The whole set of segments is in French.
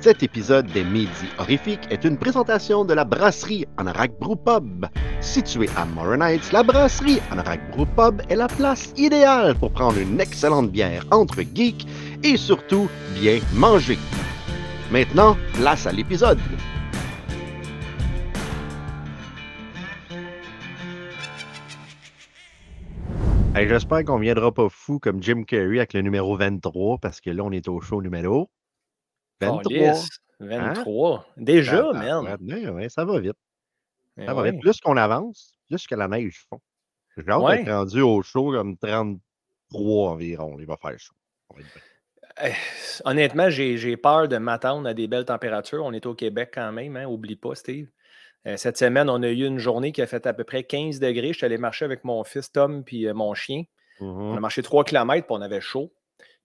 Cet épisode des Midi Horrifiques est une présentation de la brasserie Anorak Brew Pub. Située à Morin Heights, la brasserie Anorak Brew Pub est la place idéale pour prendre une excellente bière entre geeks et surtout bien manger. Maintenant, place à l'épisode. J'espère qu'on viendra pas fou comme Jim Carrey avec le numéro 23 parce que là, on est au show numéro 23. Calisse, 23. Déjà, Ah, man. ouais, ouais, ouais, ça va vite. Ça va ouais. vite. Plus qu'on avance, plus que la neige fond. J'ai hâte Ouais. d'être rendu au show comme 33 environ. Il va faire chaud. Eh, Honnêtement, j'ai peur de m'attendre à des belles températures. On est au Québec quand même, hein, oublie pas, Steve. Euh, cette semaine, on a eu une journée qui a fait à peu près 15 degrés. Je suis allé marcher avec mon fils Tom puis euh, mon chien. On a marché 3 km puis on avait chaud.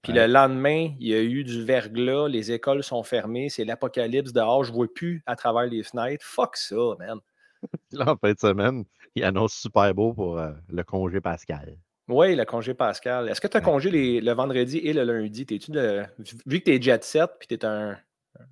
Puis Ouais. le lendemain, il y a eu du verglas, les écoles sont fermées, c'est l'apocalypse dehors, je ne vois plus à travers les fenêtres. Fuck ça, man. Là, en fin de semaine, il annonce super beau pour euh, le congé pascal. Oui, le congé Pascal. Est-ce que tu as Ouais. congé les- le vendredi et le lundi? T'es-tu de- Vu que tu es jet set puis tu es un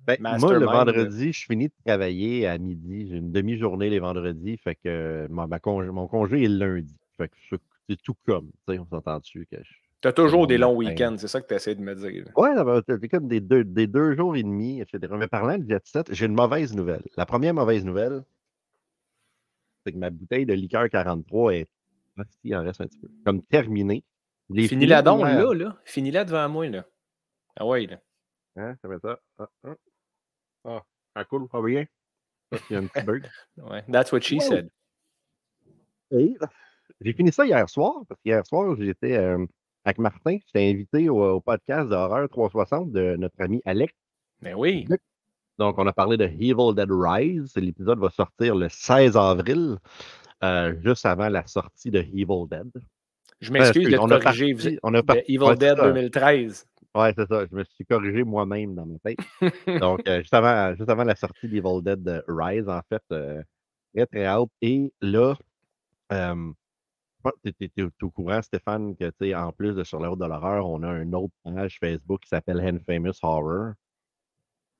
Ben, moi, le vendredi, je finis de travailler à midi. J'ai une demi-journée les vendredis. Fait que euh, ma- ma congé- mon congé est le lundi. Fait que c'est- tout comme. On s'entend dessus que je- Tu as toujours des longs matin. week-ends, c'est ça que tu essaies de me dire. Va- c'est comme des deux, des deux jours et demi, etc. Mais parlant de jet set, j'ai une mauvaise nouvelle. La première mauvaise nouvelle, c'est que ma bouteille de liqueur 43 est. Ah, si, il en reste un petit peu. Comme terminée. Finis-la fini donc, là, là. Finis-la devant moi, là. Ah ouais, là. Hein, ça fait ça. Ah, ah. Ah, coule pas bien. Ça, c'est un petit bug. Ouais. That's what she said. J'ai fini ça hier soir, parce qu'hier soir, j'étais euh, avec Martin. J'étais invité au, au podcast de Horreur 360 de notre ami Alex. Mais oui. Donc, on a parlé de Evil Dead Rise. L'épisode va sortir le 16 avril, euh, juste avant la sortie de Evil Dead. Je m'excuse de te on a corriger. parti- Vous- on a parti- Evil Dead ça. 2013. Ouais, c'est ça. Je me suis corrigé moi-même dans ma tête. Donc, euh, juste, avant, juste avant la sortie d'Evil Dead euh, Rise, en fait, euh, très, très hâte. Et là, euh, tu es, au courant, Stéphane, que, tu sais, en plus de Sur la route de l'horreur, on a une autre page Facebook qui s'appelle Infamous Horror.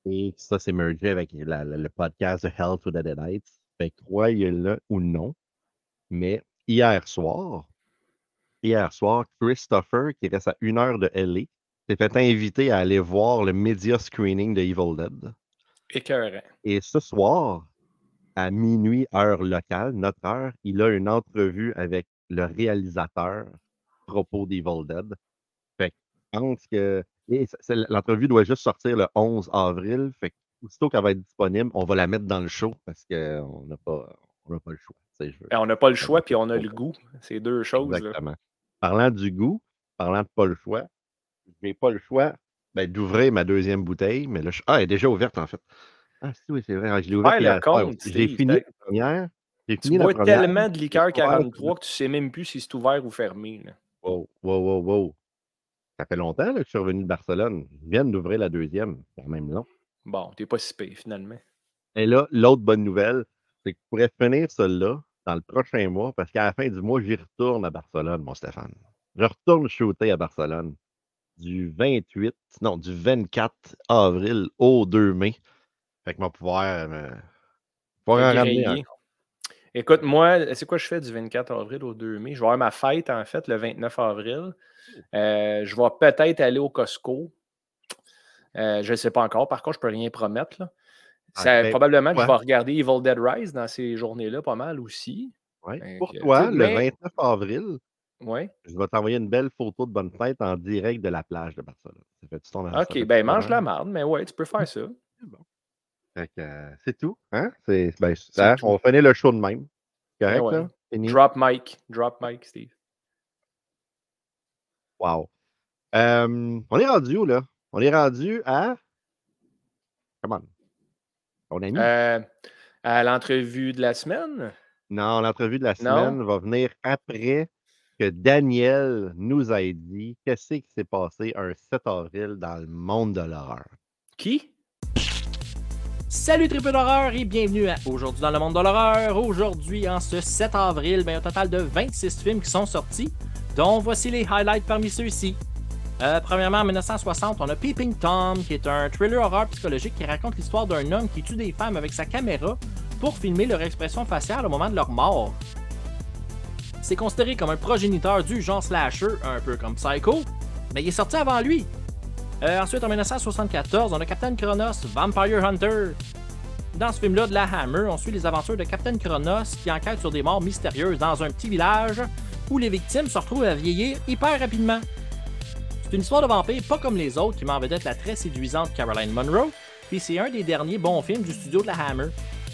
Et ça, c'est mergé avec la- la- le podcast de Hell to the Deadites. Fait que croyez-le ou non. Mais hier soir, hier soir, Christopher, qui reste à une heure de LA, s'est fait inviter à aller voir le media screening de Evil Dead. Écœurant. Et ce soir, à minuit, heure locale, notre heure, il a une entrevue avec le réalisateur à propos d'Evil Dead. Fait que je pense que l'entrevue doit juste sortir le 11 avril. Fait que aussitôt qu'elle va être disponible, on va la mettre dans le show parce qu'on n'a pas, on n'a pas le choix. veux- Ben, on n'a pas le choix, puis on a le goût. C'est deux choses. là. Exactement. Parlant du goût, parlant de pas le choix, j'ai pas le choix ben, d'ouvrir ma deuxième bouteille, mais là, je... ah, elle est déjà ouverte en fait. Ah, si, oui, c'est vrai. ah, Je l'ai ouverte Ouais. J'ai fini la première. Tu bois tellement de liqueur J'ai ouvert- 43 que tu sais même plus si c'est ouvert ou fermé. là. Wow, wow, wow, wow. Ça fait longtemps là, que je suis revenu de Barcelone. Je viens d'ouvrir la deuxième. C'est quand même long. Bon, t'es pas si pire, finalement. Et là, l'autre bonne nouvelle, c'est que je pourrais finir celle-là dans le prochain mois parce qu'à la fin du mois, j'y retourne à Barcelone, mon Stéphane. Je retourne shooter à Barcelone du 28, non, du 24 avril au 2 mai. Fait que je vais pouvoir, euh, pouvoir en ramener encore. Écoute, moi, c'est quoi je fais du 24 avril au 2 mai? Je vais avoir ma fête, en fait, le 29 avril. Euh, je vais peut-être aller au Costco. Euh, je ne sais pas encore. Par contre, je ne peux rien promettre. là. Ah, ben, probablement que je vais regarder Evil Dead Rise dans ces journées-là, pas mal aussi. Ouais. Pour toi, le mais- 29 avril, je vais t'envoyer une belle photo de bonne fête en direct de la plage de Barcelone. Ça fait ton OK, ben mange la marde, mais ouais, tu peux faire ça. Que, euh, c'est tout. Hein? C'est, ben, hein, tout. on finit le show de même. Correct, ouais. ça? Fini? Drop mic. Drop mic, Steve. Wow. Euh, on est rendu où, là? On est rendu à. Comment? On a mis? Euh, à l'entrevue de la semaine? Non, l'entrevue de la non? semaine va venir après que Daniel nous a dit qu'est-ce qui s'est passé un 7 avril dans le monde de l'horreur. Qui? Salut triple d'horreur et bienvenue à Aujourd'hui dans le monde de l'horreur. Aujourd'hui, en ce 7 avril, ben, un total de 26 films qui sont sortis, dont voici les highlights parmi ceux-ci. Euh, premièrement, en 1960, on a Peeping Tom, qui est un thriller horreur psychologique qui raconte l'histoire d'un homme qui tue des femmes avec sa caméra pour filmer leur expression faciale au moment de leur mort. C'est considéré comme un progéniteur du genre slasher, un peu comme Psycho, mais il est sorti avant lui. Euh, ensuite, en 1974, on a Captain Kronos, Vampire Hunter. Dans ce film-là de la Hammer, on suit les aventures de Captain Kronos qui enquête sur des morts mystérieuses dans un petit village où les victimes se retrouvent à vieillir hyper rapidement. C'est une histoire de vampire pas comme les autres qui m'en vedette la très séduisante Caroline Monroe, puis c'est un des derniers bons films du studio de la Hammer.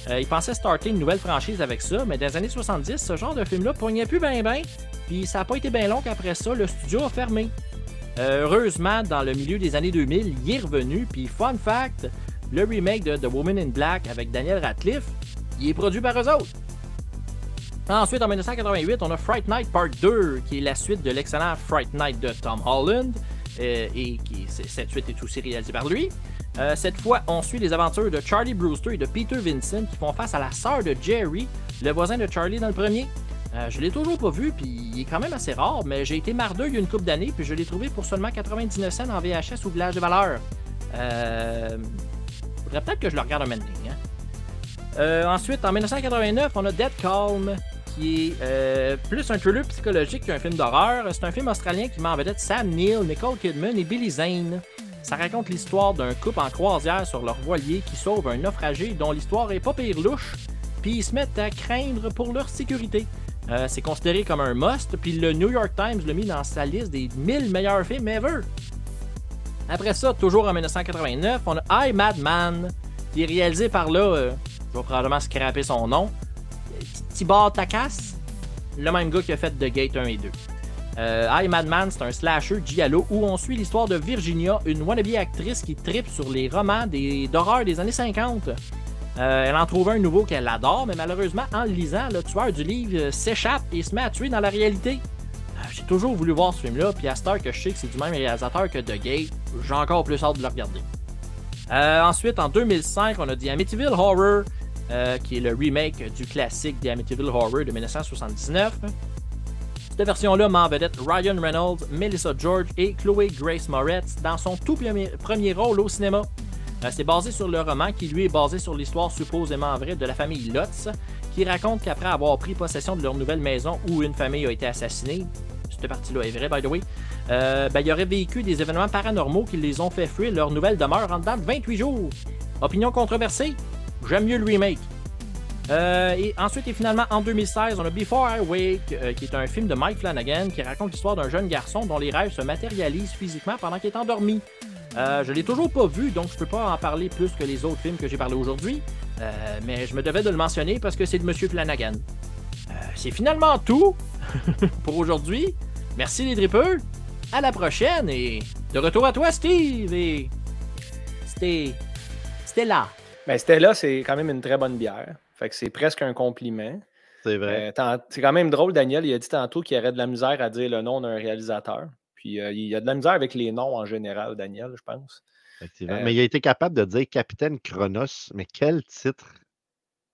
Euh, ils pensaient starter une nouvelle franchise avec ça, mais dans les années 70, ce genre de film-là pognait plus ben ben, puis ça n'a pas été bien long qu'après ça, le studio a fermé. Euh, heureusement, dans le milieu des années 2000, il est revenu, puis fun fact, le remake de The Woman in Black avec Daniel Radcliffe, il est produit par eux autres. Ensuite, en 1988, on a Fright Night Part 2, qui est la suite de l'excellent Fright Night de Tom Holland, euh, et qui, cette suite est aussi réalisée par lui. Euh, cette fois, on suit les aventures de Charlie Brewster et de Peter Vincent qui font face à la sœur de Jerry, le voisin de Charlie dans le premier. Euh, je l'ai toujours pas vu, puis il est quand même assez rare, mais j'ai été mardeux il y a une couple d'années, puis je l'ai trouvé pour seulement 99 cents en VHS ou Village de Valeur. Euh, faudrait peut-être que je le regarde un moment hein. euh, ensuite, en 1989, on a Dead Calm, qui est euh, plus un thriller psychologique qu'un film d'horreur. C'est un film australien qui met en vedette Sam Neill, Nicole Kidman et Billy Zane. Ça raconte l'histoire d'un couple en croisière sur leur voilier qui sauve un naufragé dont l'histoire est pas pire louche, puis ils se mettent à craindre pour leur sécurité. Euh, c'est considéré comme un must, puis le New York Times l'a mis dans sa liste des 1000 meilleurs films ever. Après ça, toujours en 1989, on a I Madman, qui est réalisé par là, euh, je vais probablement scraper son nom, Tibor Takas, le même gars qui a fait The Gate 1 et 2. Euh, I Madman, c'est un slasher giallo où on suit l'histoire de Virginia, une wannabe actrice qui tripe sur les romans d'horreur des, des années 50. Euh, elle en trouve un nouveau qu'elle adore, mais malheureusement, en le lisant, le tueur du livre euh, s'échappe et se met à tuer dans la réalité. Euh, j'ai toujours voulu voir ce film-là, puis à cette heure que je sais que c'est du même réalisateur que The Gate, j'ai encore plus hâte de le regarder. ensuite, en 2005, on a The Amityville Horror, qui est le remake du classique The Amityville Horror de 1979. Cette version-là m'a en vedette Ryan Reynolds, Melissa George et Chloé Grace Moretz dans son tout premier rôle au cinéma. Euh, c'est basé sur le roman qui lui est basé sur l'histoire supposément vraie de la famille Lutz, qui raconte qu'après avoir pris possession de leur nouvelle maison où une famille a été assassinée, cette partie-là est vraie by the way, euh, ben, il aurait vécu des événements paranormaux qui les ont fait fuir leur nouvelle demeure en dedans de 28 jours. Opinion controversée, j'aime mieux le remake. Euh, et ensuite et finalement en 2016, on a Before I Wake, qui est un film de Mike Flanagan qui raconte l'histoire d'un jeune garçon dont les rêves se matérialisent physiquement pendant qu'il est endormi. Euh, je l'ai toujours pas vu, donc je peux pas en parler plus que les autres films que j'ai parlé aujourd'hui. Euh, mais je me devais de le mentionner parce que c'est de Monsieur Flanagan. Euh, c'est finalement tout pour aujourd'hui. Merci les dripeux. À la prochaine et de retour à toi, Steve. Et c'était. C'était là. Ben, c'était là, c'est quand même une très bonne bière. Fait que c'est presque un compliment. C'est vrai. c'est quand même drôle, Daniel. Il a dit tantôt qu'il y aurait de la misère à dire le nom d'un réalisateur. Puis euh, il y a de la misère avec les noms en général, Daniel, je pense. Effectivement. Euh mais il a été capable de dire Capitaine Chronos. Mais quel titre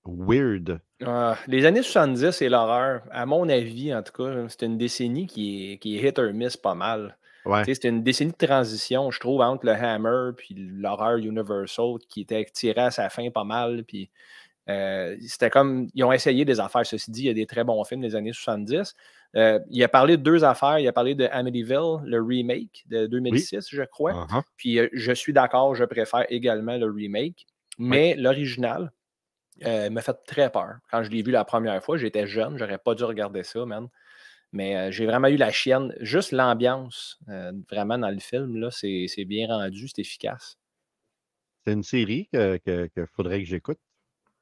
weird. Ah, les années 70 c'est l'horreur. À mon avis, en tout cas, c'est une décennie qui est, qui est hit or miss pas mal. Ouais. C'était une décennie de transition, je trouve, entre le Hammer puis l'horreur Universal qui était tiré à sa fin pas mal. Puis euh, c'était comme. Ils ont essayé des affaires. Ceci dit, il y a des très bons films des années 70. Euh, il a parlé de deux affaires. Il a parlé de Amityville, le remake de 2006, je crois. Uh-huh. Puis euh, je suis d'accord, je préfère également le remake. Mais l'original m'a fait très peur. Quand je l'ai vu la première fois, j'étais jeune, j'aurais pas dû regarder ça, man. Mais j'ai vraiment eu la chienne. Juste l'ambiance, vraiment, dans le film, là, c'est bien rendu, c'est efficace. C'est une série qu'il que faudrait que j'écoute.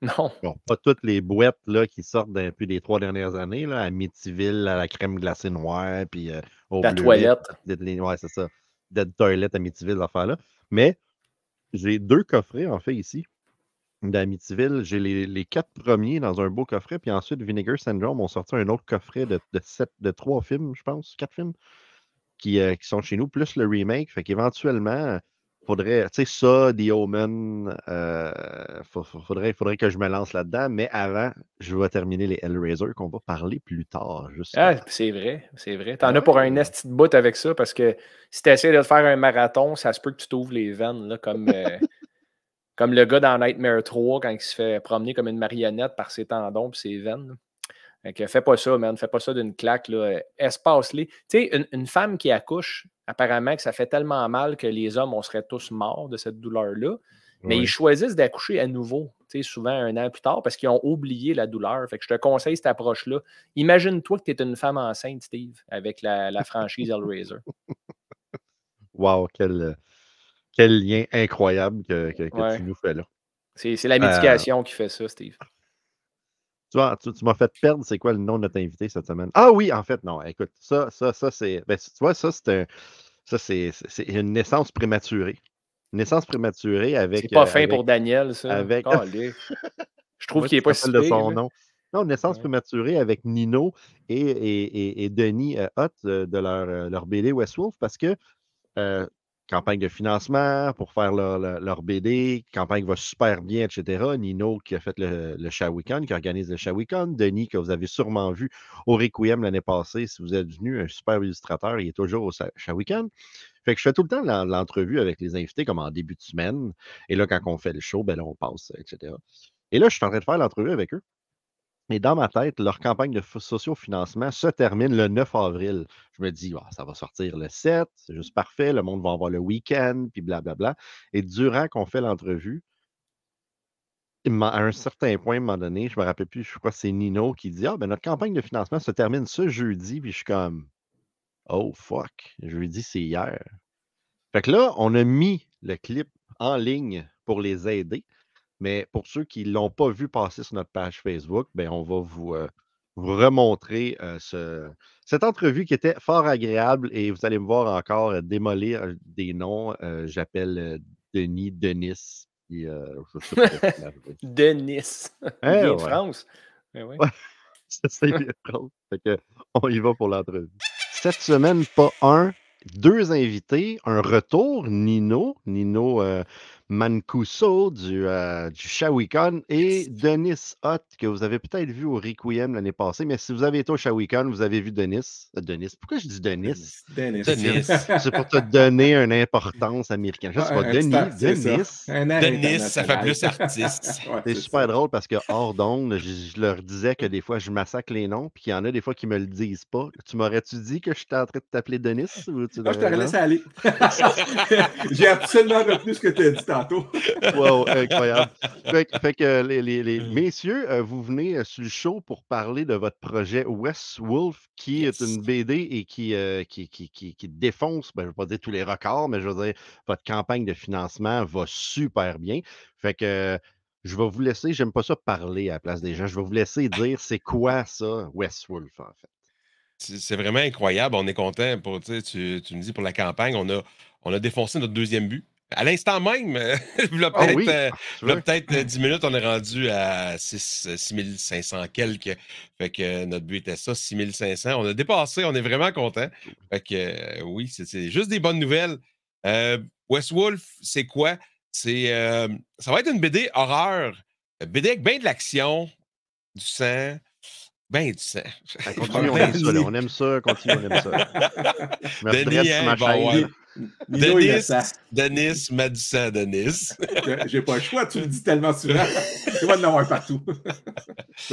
Non. Bon, pas toutes les boîtes là, qui sortent depuis les trois dernières années, là, à Mityville, à la crème glacée noire, puis euh, au La toilette. Ouais, c'est ça. Dead Toilet à Mityville, affaire-là. Mais j'ai deux coffrets, en fait, ici, d'Amityville. J'ai les, quatre premiers dans un beau coffret, puis ensuite, Vinegar Syndrome ont sorti un autre coffret de, de, sept, de trois films, je pense, quatre films, qui, euh, qui sont chez nous, plus le remake. Fait qu'éventuellement, faudrait, tu sais, ça, The Omen, euh, faudrait, faudrait que je me lance là-dedans, mais avant, je vais terminer les Hellraiser qu'on va parler plus tard. Ah, c'est vrai, c'est vrai. T'en as pour un esti de bout avec ça parce que si tu essaies de faire un marathon, ça se peut que tu t'ouvres les veines, là, comme, euh, comme le gars dans Nightmare 3 quand il se fait promener comme une marionnette par ses tendons et ses veines. Fait fais pas ça, man. Fais pas ça d'une claque. Là. Espace-les. Tu sais, une, une, femme qui accouche, apparemment que ça fait tellement mal que les hommes, on serait tous morts de cette douleur-là. Mais ils choisissent d'accoucher à nouveau, souvent un an plus tard, parce qu'ils ont oublié la douleur. Fait que je te conseille cette approche-là. Imagine-toi que tu es une femme enceinte, Steve, avec la, franchise Hellraiser. Wow, quel, quel lien incroyable que, que, tu nous fais là. C'est la médication qui fait ça, Steve. Tu, tu, m'as fait perdre, c'est quoi le nom de notre invité cette semaine? Ah oui, en fait, non. Écoute, ça, ça, ça, c'est. Ben, tu vois, ça, c'est ça, c'est une naissance prématurée. Une naissance prématurée avec. C'est pas fin pour Daniel, ça. Avec... Je trouve qu'il est pas si de son nom. Non, naissance prématurée avec Nino et, et, et, Denis euh, Hutt euh, de leur, euh, leur BD Westwolf parce que campagne de financement pour faire leur, BD, campagne va super bien, etc. Nino qui a fait le, le Shawikan, qui organise le Shawikan. Denis, que vous avez sûrement vu au Requiem l'année passée, si vous êtes venu, un super illustrateur, il est toujours au Shawikan. Fait que je fais tout le temps l'entrevue avec les invités comme en début de semaine. Et là, quand on fait le show, ben là, on passe, etc. Et là, je suis en train de faire l'entrevue avec eux. Et dans ma tête, leur campagne de sociofinancement se termine le 9 avril. Je me dis, «Ah, ça va sortir le 7, c'est juste parfait, le monde va avoir le week-end, puis blablabla. Et durant qu'on fait l'entrevue, à un certain point, à un moment donné, je me rappelle plus, je crois que c'est Nino qui dit Ah, ben notre campagne de financement se termine ce jeudi, puis je suis comme Oh fuck, jeudi, c'est hier. Fait que là, on a mis le clip en ligne pour les aider. Mais pour ceux qui ne l'ont pas vu passer sur notre page Facebook, ben, on va vous, euh, vous remontrer ce, cette entrevue qui était fort agréable et vous allez me voir encore démolir des noms. J'appelle Denis, Denis. Et, Denis. Hein, France. Ben ouais. c'est bien France. on y va pour l'entrevue. Cette semaine, pas un, deux invités, un retour, Nino, Nino Mancuso du, euh, du Shawicon et Denis Hutt, que vous avez peut-être vu au Requiem l'année passée. Mais si vous avez été au Shawicon, vous avez vu Denis. Euh, Denis. Pourquoi je dis Denis? Denis. C'est pour te donner une importance américaine. Je sais pas, Denis. Denis. Denis, ça fait plus artiste. c'est super drôle parce que hors d'onde, je, leur disais que des fois, je massacre les noms, puis il y en a des fois qui me le disent pas. Tu m'aurais-tu dit que j'étais en train de t'appeler Denis? Ou tu ah, je t'aurais laissé aller. J'ai absolument retenu ce que tu as dit tantôt. wow, incroyable. Fait, que les, mmh. messieurs, euh, vous venez euh, sur le show pour parler de votre projet West Wolf, qui est une BD et qui, euh, qui, qui, qui, défonce, ben, je ne vais pas dire tous les records, mais je veux dire, votre campagne de financement va super bien. Fait que je vais vous laisser, j'aime pas ça parler à la place des gens, je vais vous laisser dire c'est quoi ça, West Wolf, en fait. C'est vraiment incroyable. On est content pour, tu, tu me dis pour la campagne, on a, on a défoncé notre deuxième but. À l'instant même, il y a ah peut-être 10 euh, minutes, on est rendu à 6, 6500 quelques. Fait que notre but était ça, 6500. On a dépassé, on est vraiment content. Fait que euh, oui, c'est juste des bonnes nouvelles. Euh, West Wolf, c'est quoi? C'est ça va être une BD horreur. BD avec bien de l'action, du sang, ben du sang. Ben, continue, on aime ça, on aime ça, continue, on aime ça. Denis, hein, bon, Denis, Denis Madison, Denis. J'ai pas le choix, tu le dis tellement souvent. Tu vas en avoir partout.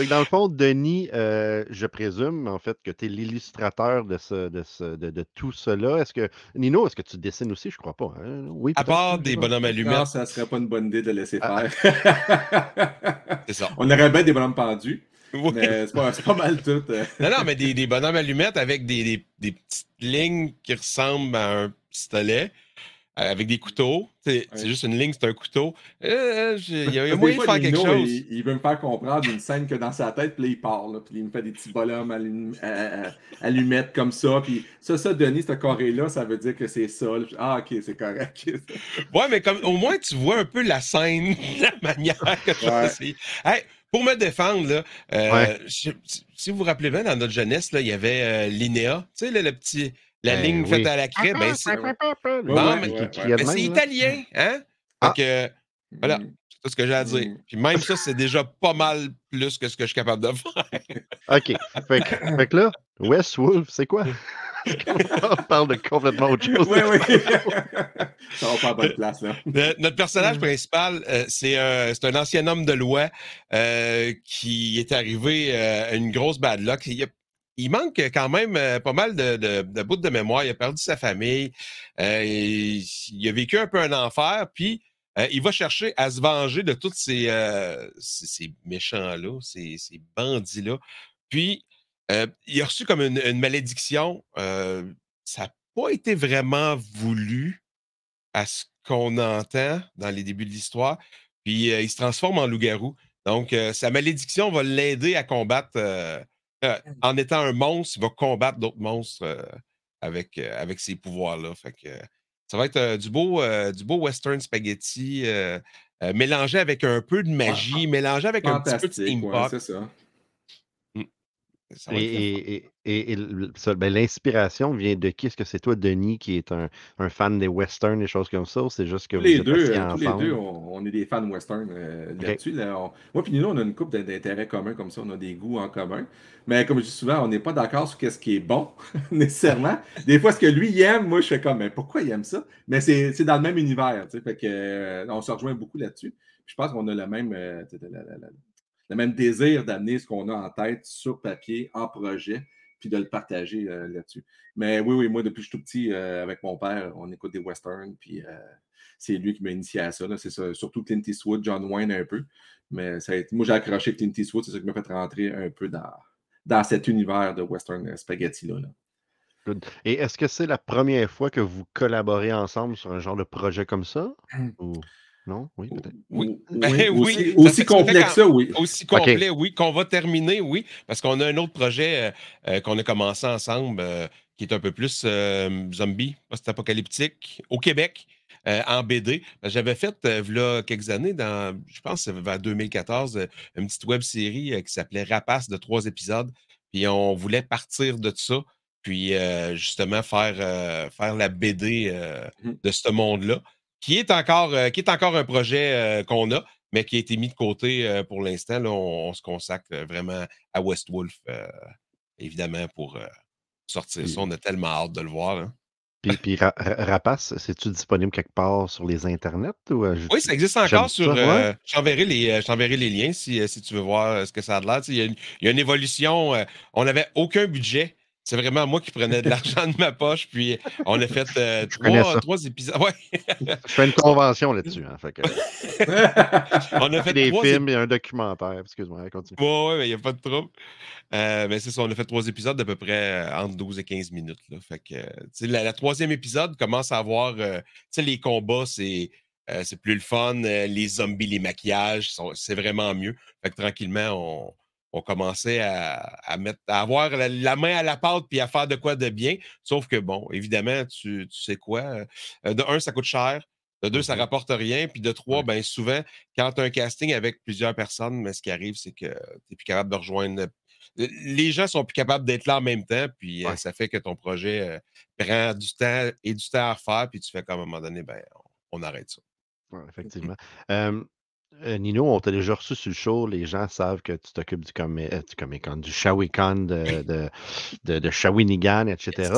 dans le fond, Denis, euh, je présume en fait que tu es l'illustrateur de, ce, de, ce, de, tout cela. Est-ce que Nino, est-ce que tu dessines aussi? Je crois pas. Hein? Oui, à part des bonhommes allumettes. Non, ça serait pas une bonne idée de laisser ah. faire. C'est ça. On aurait bien des bonhommes pendus. Mais c'est pas, pas, mal tout. Euh. non, non, mais des, des bonhommes allumettes avec des, des, des, petites lignes qui ressemblent à un pistolet euh, avec des couteaux. C'est juste une ligne, c'est un couteau. Euh, il y a, moyen de faire quelque chose. Il, veut me faire comprendre une scène que dans sa tête, puis là, il parle. puis il me fait des petits bonhommes allumettes comme ça. Puis ça, ça, Denis, ce carré-là, ça veut dire que c'est ça. Ah, ok, c'est correct. ouais, mais comme au moins, tu vois un peu la scène, la manière que tu ouais. hey, pour me défendre, là, euh, si vous vous rappelez bien, dans notre jeunesse, là, il y avait euh, Linéa, tu sais, le, petit, la Ben ligne oui. faite à la craie, ben c'est Bon, ben, italien, hein? Ah. Fait que, Voilà. Mm. c'est tout ce que j'ai à dire. Mm. Puis même ça, c'est déjà pas mal plus que ce que je suis capable de faire. OK. Fait que, fait que là, West Wolf, c'est quoi? On parle de complètement autre chose. Oui, oui. ça va pas à bonne place, là. Le- notre personnage principal, euh, c'est un, ancien homme de loi euh, qui est arrivé euh, à une grosse bad luck. Il, a- il manque quand même euh, pas mal de, de, de bouts de mémoire. Il a perdu sa famille. Euh, il, il a vécu un peu un enfer. Puis, euh, il va chercher à se venger de tous ces, euh, ces, ces méchants-là, ces, ces bandits-là. Puis, euh, il a reçu comme une, une malédiction. Euh, ça n'a pas été vraiment voulu à ce qu'on entend dans les débuts de l'histoire. Puis euh, il se transforme en loup-garou. Donc, sa malédiction va l'aider à combattre. euh, en étant un monstre, il va combattre d'autres monstres avec, avec ses pouvoirs-là. Fait que ça va être du, beau, du beau western spaghetti mélangé avec un peu de magie, mélangé avec un petit peu de ouais, steampunk. Ça. Et, et- et- ben, l'inspiration vient de qui? Est-ce que c'est toi, Denis, qui est un, un fan des westerns, des choses comme ça, ou c'est juste que Tous vous les êtes deux, euh, tous les deux, on, on est des fans western euh, là-dessus. là. On- moi puis Nino, on a une couple d'intérêts communs comme ça, on a des goûts en commun. Mais comme je dis souvent, on n'est pas d'accord sur ce qui est bon, nécessairement. Des fois, ce que lui il aime, moi je fais comme, mais pourquoi il aime ça? Mais c'est dans le même univers, tu sais, fait que, euh, on se rejoint beaucoup là-dessus. Je pense qu'on a le même, euh, tu sais, la- la- la- le même désir d'amener ce qu'on a en tête sur papier, en projet, puis de le partager euh, là-dessus. Mais oui, oui, moi, depuis que je suis tout petit, euh, avec mon père, on écoute des westerns, puis euh, c'est lui qui m'a initié à ça. là. C'est ça. Surtout Clint Eastwood, John Wayne un peu. Mais ça a été- moi, j'ai accroché Clint Eastwood, c'est ça qui m'a fait rentrer un peu dans, dans cet univers de western spaghetti-là. là. Good. Et est-ce que c'est la première fois que vous collaborez ensemble sur un genre de projet comme ça? Ou... Non? Oui, peut-être. Oui. Oui, Ben oui, aussi, en- que ça, oui. Aussi complet, oui, qu'on va terminer, oui, parce qu'on a un autre projet euh, euh, qu'on a commencé ensemble euh, qui est un peu plus euh, zombie, post-apocalyptique, au Québec, euh, en BD. Que J'avais fait, euh, là, quelques années, dans, je pense vers 2014, euh, une petite web série euh, qui s'appelait Rapace de trois épisodes. Puis on voulait partir de ça, puis euh, justement faire, euh, faire la BD euh, Mhm. de ce monde-là, qui est encore, euh, qui est encore un projet euh, qu'on a mais qui a été mis de côté euh, pour l'instant. On, on se consacre vraiment à West Wolf, évidemment, pour sortir ça. On a tellement hâte de le voir. hein. Puis, puis Ra- Ra- Rapace, c'est-tu disponible quelque part sur les internets? Ou, euh, Oui, ça existe encore sur. ça, euh, je t'enverrai les, liens si, si tu veux voir ce que ça a de l'air. Tu sais, Il y, a une- il y a une évolution. euh, on n'avait aucun budget. C'est vraiment moi qui prenais de l'argent de ma poche. Puis on a fait euh, trois, épisodes. Ouais, Je fais une convention là-dessus. Hein, fait que, on a fait des trois films et un documentaire. Excuse-moi, continue. Ouais, ouais, il n'y a pas de trouble. Euh, mais c'est ça, on a fait trois épisodes d'à peu près euh, entre 12 et 15 minutes. Là. Fait que, tu sais, la, la troisième épisode commence à avoir. euh, tu sais, les combats, c'est. euh, c'est plus le fun. euh, les zombies, les maquillages, sont- c'est vraiment mieux. Fait que tranquillement, on, on commençait à, à mettre, à avoir la, la main à la pâte puis à faire de quoi de bien. Sauf que, bon, évidemment, tu, tu sais quoi. euh, de un, ça coûte cher. De deux, ça Mhm. rapporte rien. Puis de trois, Ouais. ben souvent, quand tu as un casting avec plusieurs personnes, mais ce qui arrive, c'est que tu n'es plus capable de rejoindre. Les gens sont plus capables d'être là en même temps, puis euh, Ouais. ça fait que ton projet euh, prend du temps et du temps à refaire, puis tu fais comme à un moment donné, ben, on, on arrête ça. Ouais, effectivement. Euh, euh, Nino, on t'a déjà reçu sur le show. Les gens savent que tu t'occupes du, euh, du Comic Con, du Shawicon de, de, de, de Shawinigan, etc.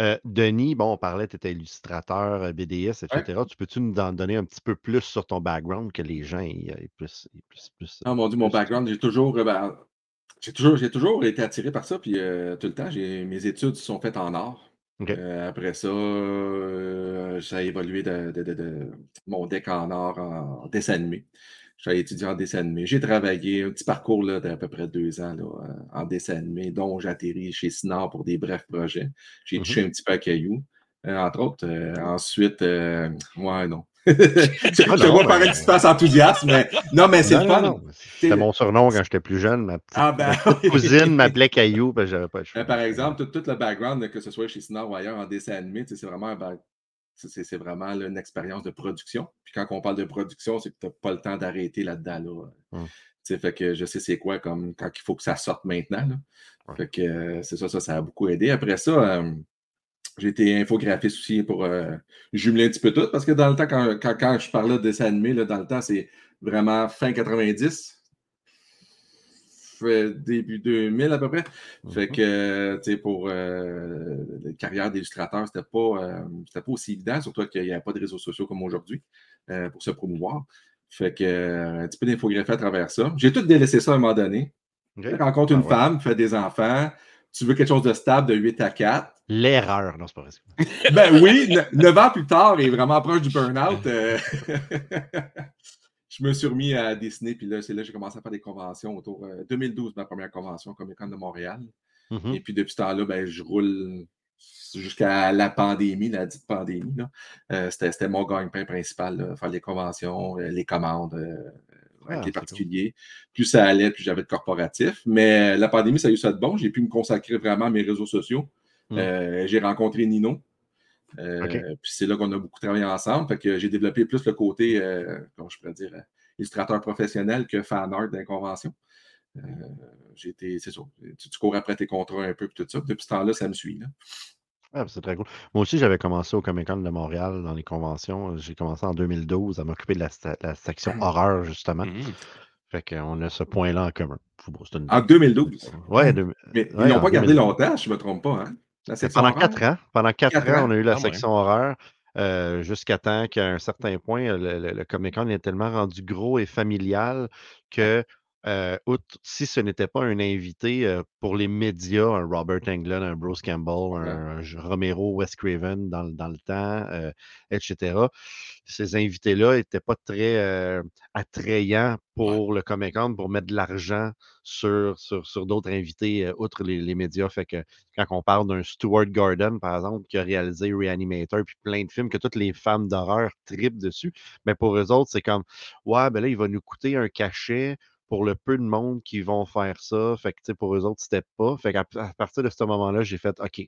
Euh, Denis, bon, on parlait, tu étais illustrateur, BDS, etc. Tu peux-tu nous en donner un petit peu plus sur ton background que les gens aient, aient plus, plus, plus. Ah mon Dieu, mon background, j'ai toujours, ben, j'ai toujours, été attiré par ça. Puis euh, tout le temps, mes études sont faites en art. Euh, après ça, euh, ça a évolué de, de- de- de mon deck en art en dessin animé. J'ai étudié en dessin animé. J'ai travaillé un petit parcours là, d'à peu près deux ans là, en dessin animé, dont j'ai atterri chez Sinard pour des brefs projets. J'ai Mhm. touché un petit peu à Caillou, euh, entre autres. Euh, ensuite, ouais, non. je te vois paraître que tu passes enthousiaste, mais non, mais c'est le fun. C'était mon surnom quand j'étais plus jeune. Ma petite Ah ben, cousine m'appelait Caillou, parce que j'avais pas. Euh, par exemple, tout, tout le background, que ce soit chez Sinard ou ailleurs en dessin animé, c'est vraiment, un c'est- vraiment là, une expérience de production. Puis quand on parle de production, c'est que tu n'as pas le temps d'arrêter là-dedans. Là. Hum. Sais, Fait que je sais c'est quoi comme quand il faut que ça sorte maintenant. là. Ouais. Fait que euh, c'est ça, ça, ça a beaucoup aidé. Après ça, euh, j'ai été infographiste aussi pour euh, jumeler un petit peu tout. Parce que dans le temps, quand, je parlais de dessin animé, là, dans le temps, c'est vraiment fin 90 début 2000 à peu près. Fait mm-hmm. que, tu sais, pour euh, la carrière d'illustrateur, c'était pas, euh, pas aussi évident, surtout qu'il n'y avait pas de réseaux sociaux comme aujourd'hui euh, pour se promouvoir. Fait que, un petit peu d'infographie à travers ça. J'ai tout délaissé ça à un moment donné. Rencontre une ah femme, fait des enfants. Tu veux quelque chose de stable de 8 à 4. L'erreur, non, c'est pas vrai. ben oui, 9 ans plus tard et vraiment proche du burn-out. je me suis remis à dessiner, puis là, c'est là que j'ai commencé à faire des conventions autour. de euh, 2012, ma première convention comme école de Montréal. Mm-hmm. Et puis depuis ce temps-là, ben, je roule jusqu'à la pandémie, la dite pandémie. Euh, c'était mon gagne-pain principal, faire les conventions, euh, les commandes avec ah, les particuliers. Plus ça allait, plus j'avais de corporatif. Mais la pandémie, ça a eu ça de bon. J'ai pu me consacrer vraiment à mes réseaux sociaux. Mm. j'ai rencontré Nino, euh, puis c'est là qu'on a beaucoup travaillé ensemble. Fait que j'ai développé plus le côté, euh, comment je pourrais dire, euh, illustrateur professionnel que fan art d'inconvention. j'ai été, c'est ça, tu, cours après tes contrats un peu, puis tout ça. Depuis ce temps-là, ça me suit. Ah, c'est très cool. Moi aussi, j'avais commencé au Comic Con de Montréal dans les conventions. J'ai commencé en 2012 à m'occuper de la, section ah. horreur, justement. Mmh. Fait qu'on a ce point-là en commun. En 2012? Oui. Mais ils n'ont pas gardé longtemps, je ne me trompe pas. Hein? Pendant quatre ans. Pendant quatre, ans, on a eu la section horreur. Euh, jusqu'à temps qu'à un certain point, le, le, Comic Con est tellement rendu gros et familial que euh, si ce n'était pas un invité euh, pour les médias, un Robert Englund, un Bruce Campbell, un, Romero Wes Craven dans, le temps, etc., ces invités-là n'étaient pas très attrayants pour le Comic Con pour mettre de l'argent sur, sur, d'autres invités outre les, médias. Fait que quand on parle d'un Stuart Gordon, par exemple, qui a réalisé Reanimator puis plein de films que toutes les femmes d'horreur tripent dessus, mais pour eux autres, c'est comme Ouais, ben là, il va nous coûter un cachet pour le peu de monde qui vont faire ça. Fait que, pour eux autres, c'était pas. Fait qu'à à partir de ce moment-là, j'ai fait OK,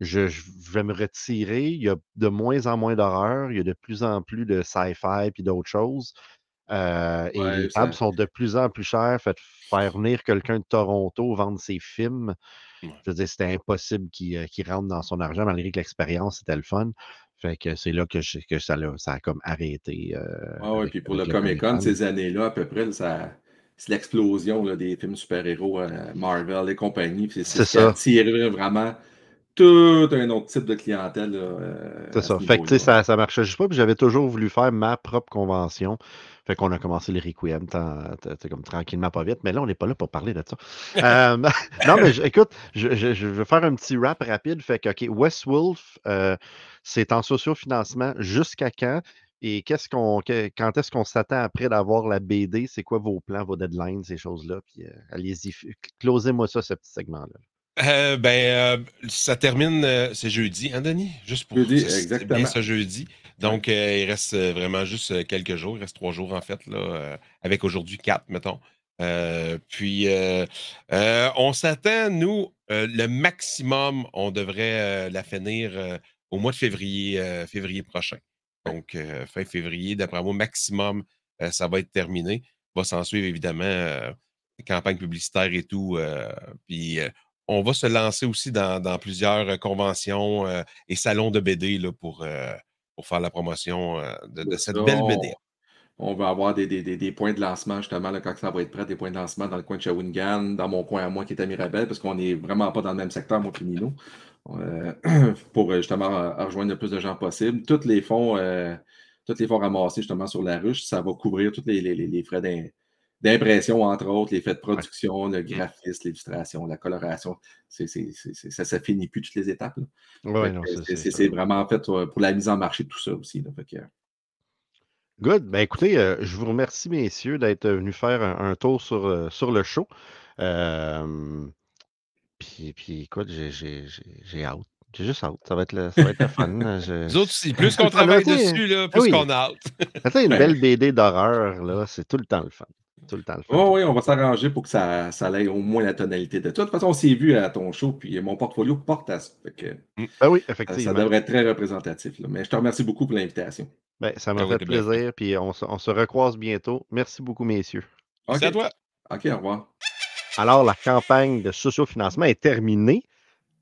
je, vais me retirer. Il y a de moins en moins d'horreur. Il y a de plus en plus de sci-fi puis d'autres choses. Euh, et les tables sont de plus en plus chères. Fait faire venir quelqu'un de Toronto vendre ses films, je veux dire, c'était impossible qu'il euh, rentre dans son argent, malgré que l'expérience était le fun. Fait que c'est là que, que ça, a, ça, a, comme arrêté. Euh, ah oui, puis pour le Comic Con, ces années-là, à peu près, c'est l'explosion des films super-héros, euh, Marvel et compagnie. C'est ça. qui a vraiment tout un autre type de clientèle. Euh, c'est ça. Fait que ça, ça marchait juste pas. Puis j'avais toujours voulu faire ma propre convention. Fait qu'on a commencé les Requiem comme tranquillement, pas vite. Mais là, on n'est pas là pour parler de ça. Euh, non, mais écoute, je, je, vais faire un petit rap rapide. Fait que, OK, West Wolf, euh, c'est en sociofinancement jusqu'à quand? Et qu'est-ce qu'on, quand est-ce qu'on s'attend après d'avoir la BD? C'est quoi vos plans, vos deadlines, ces choses-là? Puis allez-y, closez-moi ça, ce petit segment-là. Euh, ben, euh, ça termine, euh, c'est jeudi, hein, Denis? Juste pour jeudi, exactement. bien ce jeudi. Donc, il reste vraiment juste quelques jours. Il reste trois jours, en fait, là, avec aujourd'hui quatre, mettons. puis, on s'attend, nous, le maximum, on devrait la finir au mois de février, février prochain. Donc, fin février, d'après moi, maximum, ça va être terminé. Va s'en suivre, évidemment, campagne publicitaire et tout. puis, on va se lancer aussi dans, plusieurs conventions et salons de BD là, pour, pour faire la promotion de, cette belle BD. On va avoir des, points de lancement, justement, là, quand ça va être prêt, des points de lancement dans le coin de Shawinigan, dans mon coin à moi qui est à Mirabel, parce qu'on n'est vraiment pas dans le même secteur, moi et Nino, pour justement rejoindre le plus de gens possible. Tous les fonds, tous les fonds ramassés justement sur la ruche, ça va couvrir tous les, les frais d'impression, entre autres, les faits de production, le graphisme, l'illustration, la coloration. ça ne finit plus toutes les étapes. c'est vraiment en fait pour la mise en marché de tout ça aussi. Good. Ben écoutez, euh, je vous remercie, messieurs, d'être venus faire un, tour sur, euh, sur le show. Euh, puis, puis, écoute, j'ai hâte. J'ai juste hâte. Ça va être le, ça va être fun. Nous autres aussi, plus qu'on travaille dessus, là, plus qu'on a hâte. une belle BD d'horreur, là, c'est tout le temps le fun tout le temps. oui, on va s'arranger pour que ça, ça ait au moins la tonalité de. De toute façon, on s'est vu à ton show, puis mon portfolio porte à ça. Mm. ah oui, effectivement. Ça devrait être très représentatif. Mais je te remercie beaucoup pour l'invitation. Ben, ça m'a fait plaisir, puis on, se recroise bientôt. Merci beaucoup, messieurs. Merci à toi. OK, au revoir. Alors, la campagne de sociofinancement est terminée,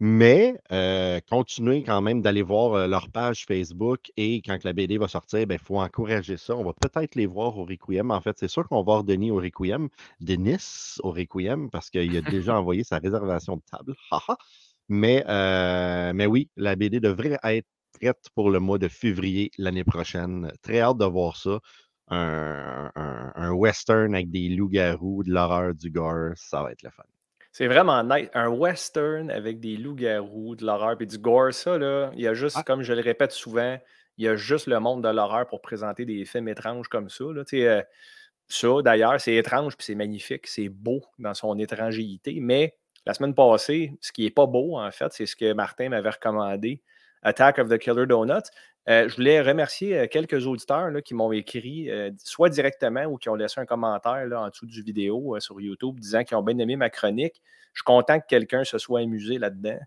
Mais euh, continuez quand même d'aller voir euh, leur page Facebook et quand la BD va sortir, il ben, faut encourager ça. On va peut-être les voir au Requiem. En fait, c'est sûr qu'on va voir Denis au Requiem, Denis au Requiem, parce qu'il a déjà envoyé sa réservation de table. mais, euh, mais oui, la BD devrait être prête pour le mois de février l'année prochaine. Très hâte de voir ça. Un, un western avec des loups-garous, de l'horreur, du gore, ça va être le fun. C'est vraiment nice. Un western avec des loups-garous, de l'horreur et du gore, ça, là, il y a juste, ah. comme je le répète souvent, il y a juste le monde de l'horreur pour présenter des films étranges comme ça. Là. Euh, ça, d'ailleurs, c'est étrange puis c'est magnifique, c'est beau dans son étrangéité. Mais la semaine passée, ce qui n'est pas beau, en fait, c'est ce que Martin m'avait recommandé Attack of the Killer Donuts. Euh, je voulais remercier euh, quelques auditeurs qui m'ont écrit, euh, soit directement ou qui ont laissé un commentaire là, en dessous du vidéo sur YouTube disant qu'ils ont bien aimé ma chronique. Je suis content que quelqu'un se soit amusé là-dedans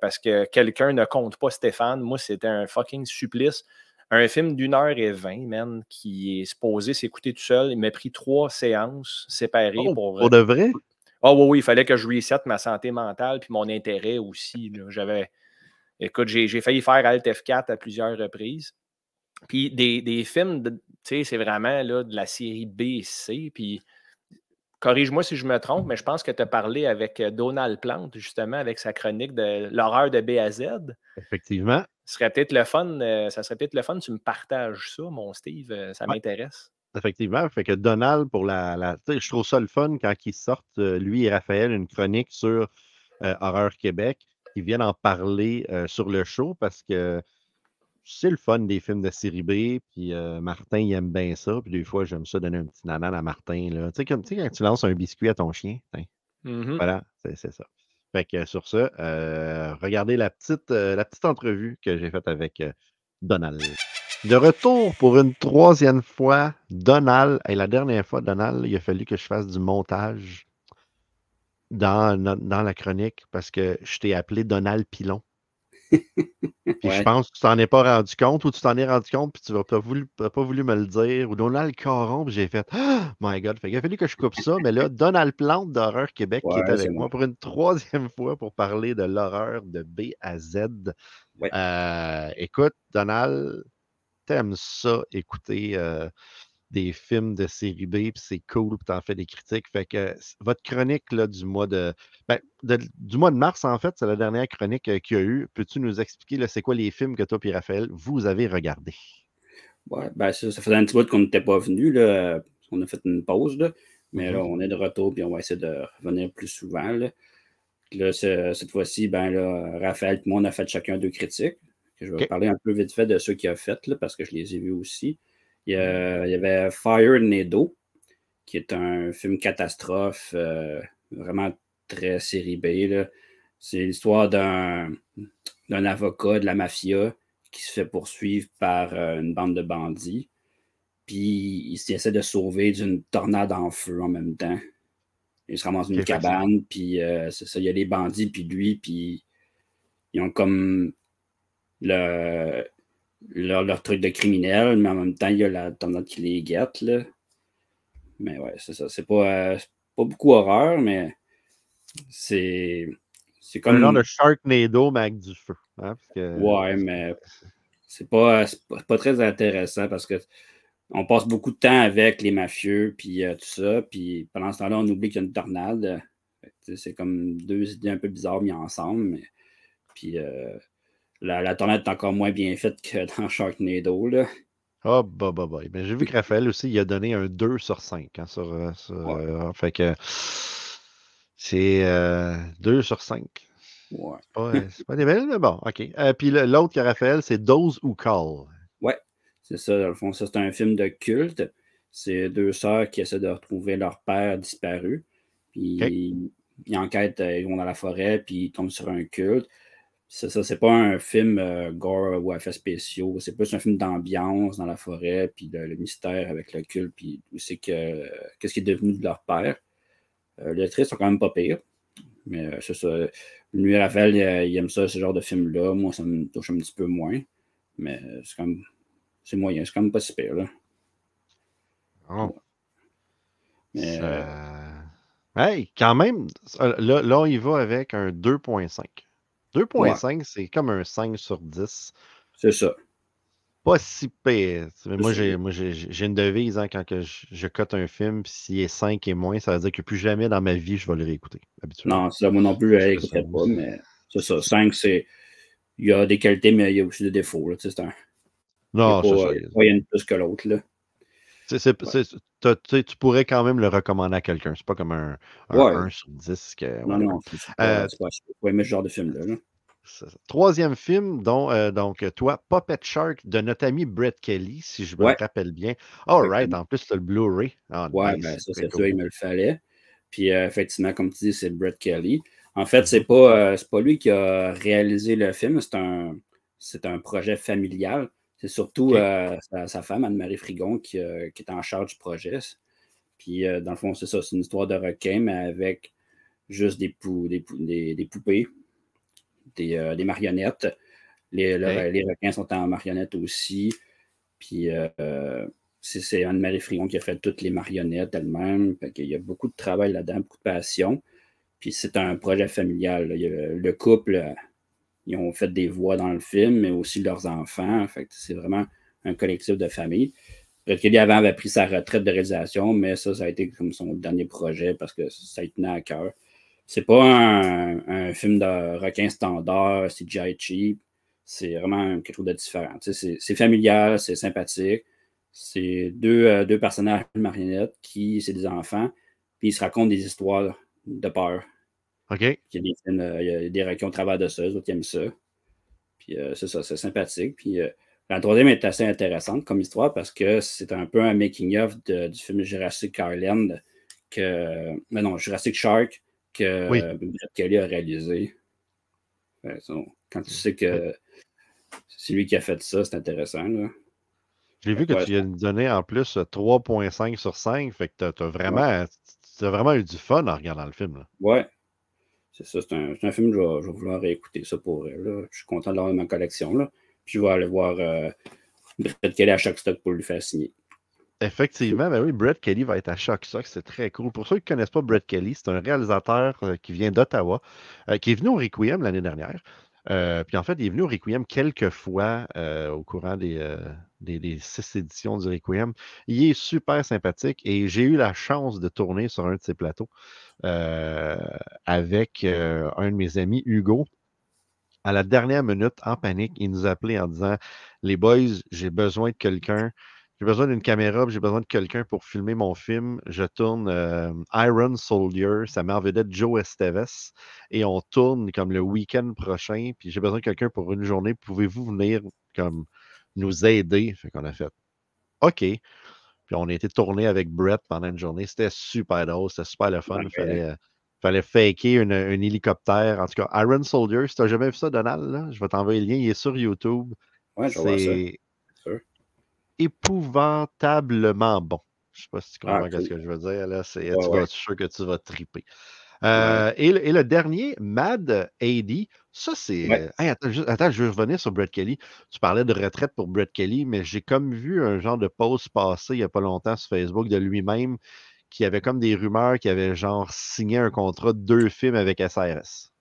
parce que quelqu'un ne compte pas Stéphane. Moi, c'était un fucking supplice. Un film d'une heure et vingt, man, qui est supposé s'écouter tout seul. Il m'a pris trois séances séparées oh, pour. Pour de vrai? Oh oui, oui, il fallait que je reset ma santé mentale puis mon intérêt aussi. J'avais Écoute, j'ai failli faire Alt F4 à plusieurs reprises. Puis des, films, tu sais, c'est vraiment là, de la série B et C. Puis corrige-moi si je me trompe, mais je pense que tu as parlé avec euh, Donald Plante, justement, avec sa chronique de l'horreur de B à Z. Effectivement. Ce serait peut-être le fun, euh, ça serait peut-être le fun, tu me partages ça, mon Steve, euh, ça m'intéresse. Effectivement, fait que Donald, pour la. la je trouve ça le fun quand ils sortent, lui et Raphaël, une chronique sur Horreur Québec qui viennent en parler sur le show parce que c'est le fun des films de série B. Puis Martin, il aime bien ça. Puis des fois, j'aime ça donner un petit nanan à Martin. Tu sais, quand tu lances un biscuit à ton chien. Mmh voilà, c'est ça. Fait que sur ça, regardez la petite, la petite entrevue que j'ai faite avec Donald. De retour pour une troisième fois, Donald. Et la dernière fois, Donald, il a fallu que je fasse du montage dans, dans la chronique parce que je t'ai appelé Donald Pilon. Puis je pense que tu t'en es pas rendu compte ou tu t'en es rendu compte puis tu n'as pas voulu, pas voulu me le dire. Ou Donald Caron, puis j'ai fait oh my God. Fait il a fallu que je coupe ça. mais là, Donald Plante d'Horreur Québec qui est avec moi pour une troisième fois pour parler de l'horreur de B à Z. Euh, écoute, Donald, t'aimes ça, écouter euh, des films de série B, puis c'est cool, puis t'en fais des critiques. Fait que votre chronique là, du mois de, ben, du mois de mars, en fait, c'est la dernière chronique euh, qu'il y a eu. Peux-tu nous expliquer c'est quoi les films que toi et Raphaël, vous avez regardés? Ouais, ben ça, faisait un petit bout qu'on n'était pas venu. On a fait une pause, là. mais là, mm-hmm. on est de retour, puis on va essayer de revenir plus souvent. Là. cette fois-ci, ben là, Raphaël et moi, on a fait chacun deux critiques. Je vais parler un peu vite fait de ceux qu'il a fait, là, parce que je les ai vus aussi. Il y, avait Fire Nedo, qui est un film catastrophe, euh, vraiment très série B. C'est l'histoire d'un avocat de la mafia qui se fait poursuivre par euh, une bande de bandits. Puis il essaie de sauver d'une tornade en feu en même temps. Il se ramasse dans une cabane, puis euh, c'est ça, il y a des bandits, puis lui, puis ils ont comme le, leur, truc de criminel, mais en même temps, il y a la tornade qui les guette. Là. Mais ouais, c'est ça. C'est pas, euh, pas beaucoup horreur, mais c'est. C'est comme. Un genre de Sharknado, mais avec du feu. Hein, ouais, mais c'est pas, pas, très intéressant parce que on passe beaucoup de temps avec les mafieux, puis euh, tout ça, puis pendant ce temps-là, on oublie qu'il y a une tornade. C'est comme deux idées un peu bizarres mises ensemble, mais puis euh, la, la est encore moins bien faite que dans Sharknado. Là. Ah, bah, bah, bah. Mais j'ai vu que Raphaël aussi, il a donné un 2 sur 5. Hein, sur, euh, euh, fait que c'est 2 euh, sur 5. Ouais. C'est pas, des belles, mais bon, OK. puis l'autre que Raphaël, c'est Dose ou Call. Ouais, c'est ça. Dans le fond, ça, c'est un film de culte. C'est deux sœurs qui essaient de retrouver leur père disparu. Puis ils enquêtent, ils vont dans la forêt, puis ils tombent sur un culte. C'est ça, c'est pas un film euh, gore ou effets spéciaux, c'est plus un film d'ambiance dans la forêt, puis le, mystère avec le culte, puis c'est que qu'est-ce qui est devenu de leur père. Euh, les actrices sont quand même pas pires, mais euh, c'est ça. Lui, Raphaël, il, aime ça, ce genre de film-là. Moi, ça me touche un petit peu moins, mais c'est comme c'est moyen, c'est quand même pas si pire, là. Oh. Mais, Hey, quand même, là, là, on y va avec un 2.5. 2.5, c'est comme un 5 sur 10. C'est ça. Pas si pire. Moi, j'ai, moi j'ai, une devise hein, quand que je, cote un film, puis s'il est 5 et moins, ça veut dire que plus jamais dans ma vie, je vais le réécouter. Non, ça, moi non plus, je n'écouterais pas, mais c'est ça. 5, c'est. Il y a des qualités, mais il y a aussi des défauts. C'est un... Non, c'est ça. Il y a une plus que l'autre. Tu pourrais quand même le recommander à quelqu'un. C'est pas comme un, un 1 sur 10. Que, non, non, c'est pas, euh, aimer ce genre de film-là. là Troisième film, dont, euh, donc toi, Puppet Shark de notre ami Brett Kelly, si je me rappelle bien. All right, en plus, tu as le Blu-ray. Ah, ouais, ben, ça, c'est ça, il me le fallait. Puis euh, effectivement, comme tu dis, c'est Brett Kelly. En fait, c'est pas, euh, pas lui qui a réalisé le film, c'est un, c'est un projet familial. C'est surtout sa, femme, Anne-Marie Frigon, qui, qui, est en charge du projet. Puis dans le fond, c'est ça, c'est une histoire de requin, mais avec juste des, pou, des, des poupées euh, des, marionnettes. Les, les, requins sont en marionnettes aussi. Puis euh, c'est Anne-Marie Frigon qui a fait toutes les marionnettes elle-même. Il y a beaucoup de travail là-dedans, beaucoup de passion. Puis c'est un projet familial. le couple, ils ont fait des voix dans le film, mais aussi leurs enfants. C'est vraiment un collectif de famille. Kelly avant avait pris sa retraite de réalisation, mais ça, ça a été comme son dernier projet parce que ça lui tenait à cœur. C'est pas un, film de requin standard, c'est CGI cheap. C'est vraiment quelque chose de différent. C'est familial, c'est sympathique. C'est deux, euh, deux personnages marionnettes qui, c'est des enfants, puis ils se racontent des histoires de peur. OK. Il y a des, il y a des requins au travers de ça, eux autres aiment ça. Puis euh, c'est ça, c'est sympathique. Puis euh, la troisième est assez intéressante comme histoire parce que c'est un peu un making-of du film Jurassic Island que. Mais non, Jurassic Shark que Brett Kelly a réalisé. quand tu sais que c'est lui qui a fait ça, c'est intéressant. J'ai vu que tu as donné en plus 3.5 sur 5, fait que tu as, vraiment, vraiment eu du fun en regardant le film. Là. Ouais. C'est ça, c'est un, film, vais, je vais, vouloir réécouter ça pour elle. Je suis content d'avoir ma collection. Là. Puis je vais aller voir euh, Brett Kelly à chaque stock pour lui faire signer. Effectivement, ben oui, Brett Kelly va être à Shock Sock, c'est très cool. Pour ceux qui ne connaissent pas Brett Kelly, c'est un réalisateur euh, qui vient d'Ottawa, euh, qui est venu au Requiem l'année dernière. Euh, puis en fait, il est venu au Requiem quelques fois au courant des, des, six éditions du Requiem. Il est super sympathique et j'ai eu la chance de tourner sur un de ses plateaux avec un de mes amis, Hugo. À la dernière minute, en panique, il nous a appelé en disant Les boys, j'ai besoin de quelqu'un j'ai besoin d'une caméra, j'ai besoin de quelqu'un pour filmer mon film. Je tourne euh, Iron Soldier, ça met en vedette Joe Esteves, et on tourne comme le week-end prochain, puis j'ai besoin de quelqu'un pour une journée. Pouvez-vous venir comme nous aider? Fait qu'on a fait OK. Puis on a été tourné avec Brett pendant une journée. C'était super drôle, c'était super le fun. Il fallait, euh, fallait faker un hélicoptère. En tout cas, Iron Soldier, si tu n'as jamais vu ça, Donald, je vais t'envoyer le lien. Il est sur YouTube. Ouais, je vois ça épouvantablement bon. Je ne sais pas si tu comprends ah, ce que je veux dire. Là, c'est, tu vas, sûr que tu vas triper. Euh, et, le dernier, Mad AD, ça c'est. attends, je veux revenir sur Brett Kelly. Tu parlais de retraite pour Brett Kelly, mais j'ai comme vu un genre de post passé il n'y a pas longtemps sur Facebook de lui-même qui avait comme des rumeurs qu'il avait genre signé un contrat de deux films avec SRS.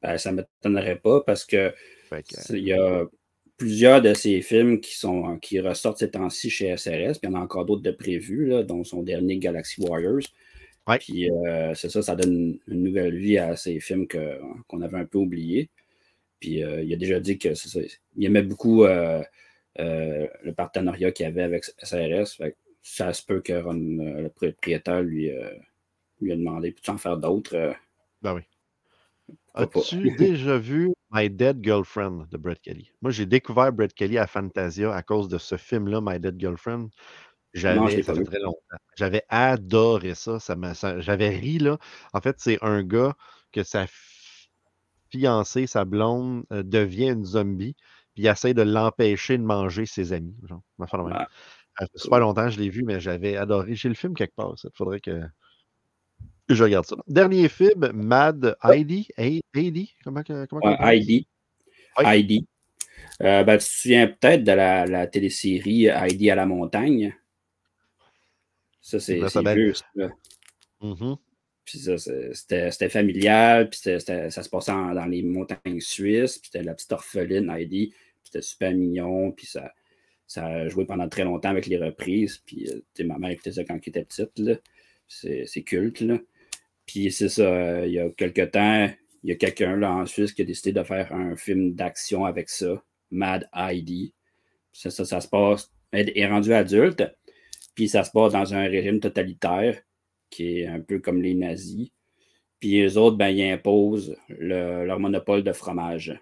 Ben, ça ne m'étonnerait pas parce que, il y a plusieurs de ces films qui, sont, qui ressortent ces temps-ci chez SRS, puis il y en a encore d'autres de prévus, là, dont son dernier Galaxy Warriors. Puis euh, c'est ça, ça donne une, nouvelle vie à ces films qu'on avait un peu oubliés. Puis euh, il a déjà dit que ça, il aimait beaucoup euh, le partenariat qu'il avait avec SRS. ça se peut que le propriétaire lui, lui a demandé peux-tu en faire d'autres Ben oui. As-tu déjà vu My Dead Girlfriend de Brett Kelly? Moi, j'ai découvert Brett Kelly à Fantasia à cause de ce film-là, My Dead Girlfriend. J'avais, ça fait très longtemps. J'avais adoré ça. ça, j'avais ri, là. En fait, c'est un gars que sa fiancée, sa blonde, euh, devient une zombie, puis il essaie de l'empêcher de manger ses amis. Genre, ah, ça fait super longtemps que je l'ai vu, mais j'avais adoré. J'ai le film quelque part. Il faudrait que. Je regarde ça. Dernier film, Mad Heidi. Heidi? Comment, comment Heidi. Heidi. Euh, ben, tu te souviens peut-être de la, la, télésérie Heidi à la montagne? Ça, c'est vieux, ça. Mm-hmm. Puis ça, c'était familial, puis ça se passait dans les montagnes suisses, puis c'était la petite orpheline Heidi, puis c'était super mignon, puis ça, ça a joué pendant très longtemps avec les reprises, puis euh, ma mère écoutait ça quand elle était petite, c'est culte, là. Puis c'est ça, il y a quelques temps, il y a quelqu'un là en Suisse qui a décidé de faire un film d'action avec ça, Mad Heidi. Ça, ça, ça se passe, elle est rendue adulte, puis ça se passe dans un régime totalitaire qui est un peu comme les nazis. Puis les autres, ben, ils imposent leur monopole de fromage.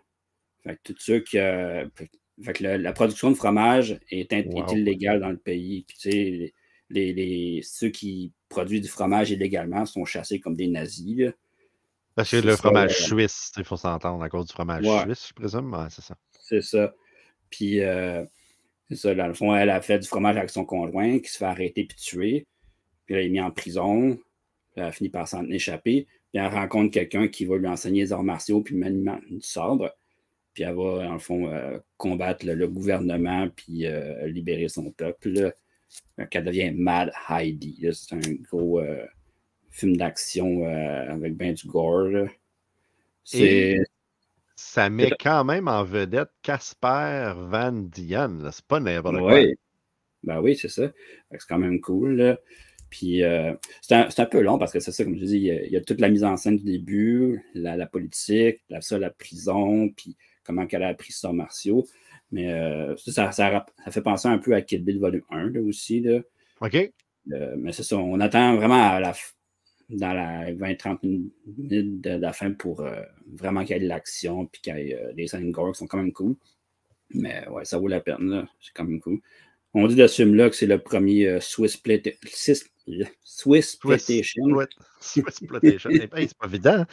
Fait que tout ceux qui. fait que la production de fromage est, illégale dans le pays. Puis, tu sais, les, ceux qui produisent du fromage illégalement sont chassés comme des nazis. Parce que le fromage euh, suisse, il faut s'entendre à cause du fromage suisse, je présume. c'est ça. C'est ça. Puis, euh, c'est ça, dans le fond, elle a fait du fromage avec son conjoint qui se fait arrêter puis tuer. Puis elle est mise en prison. elle a fini par s'en échapper. Puis elle rencontre quelqu'un qui va lui enseigner les arts martiaux puis le maniement du sabre. Puis elle va, dans le fond, euh, combattre le, gouvernement puis euh, libérer son peuple. Elle devient Mad Heidi. C'est un gros euh, film d'action avec bien du gore. C'est. Ça met quand même en vedette Casper Van Dien. C'est pas n'importe quoi. Ben oui, c'est ça. C'est quand même cool. Puis euh, c'est un, peu long parce que c'est ça, comme je dis, il y, a, toute la mise en scène du début, la, politique, la, ça, la prison, puis comment elle a appris ça martiaux. Mais euh, ça, ça, fait penser un peu à Kid Bill Volume 1 là, aussi. Là. OK. Euh, mais c'est ça, on attend vraiment à la, dans la 20-30 minutes de, la fin pour vraiment qu'il y ait de l'action puis qu'il y ait des scènes gore qui sont quand même cool. Mais ouais, ça vaut la peine, c'est quand même cool. On dit de ce film-là que c'est le premier Swiss, Play Swiss Plotation. Swiss Plotation. c'est pas évident.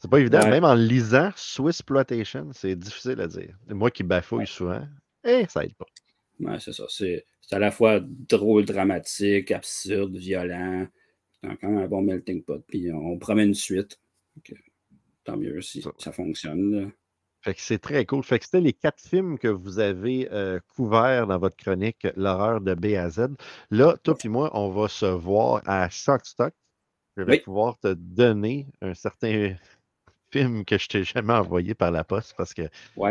C'est pas évident. Même en lisant Swiss Plotation, c'est difficile à dire. Moi qui bafouille souvent, eh, ça aide pas. Ouais, c'est ça. C'est à la fois drôle, dramatique, absurde, violent. C'est quand même un bon melting pot. Puis on promet une suite. tant mieux si ça, fonctionne. Fait que c'est très cool. Fait que c'était les quatre films que vous avez euh, couverts dans votre chronique L'horreur de B à Z. Là, toi et moi, on va se voir à Shockstock. Je vais pouvoir te donner un certain film que je t'ai jamais envoyé par la poste parce que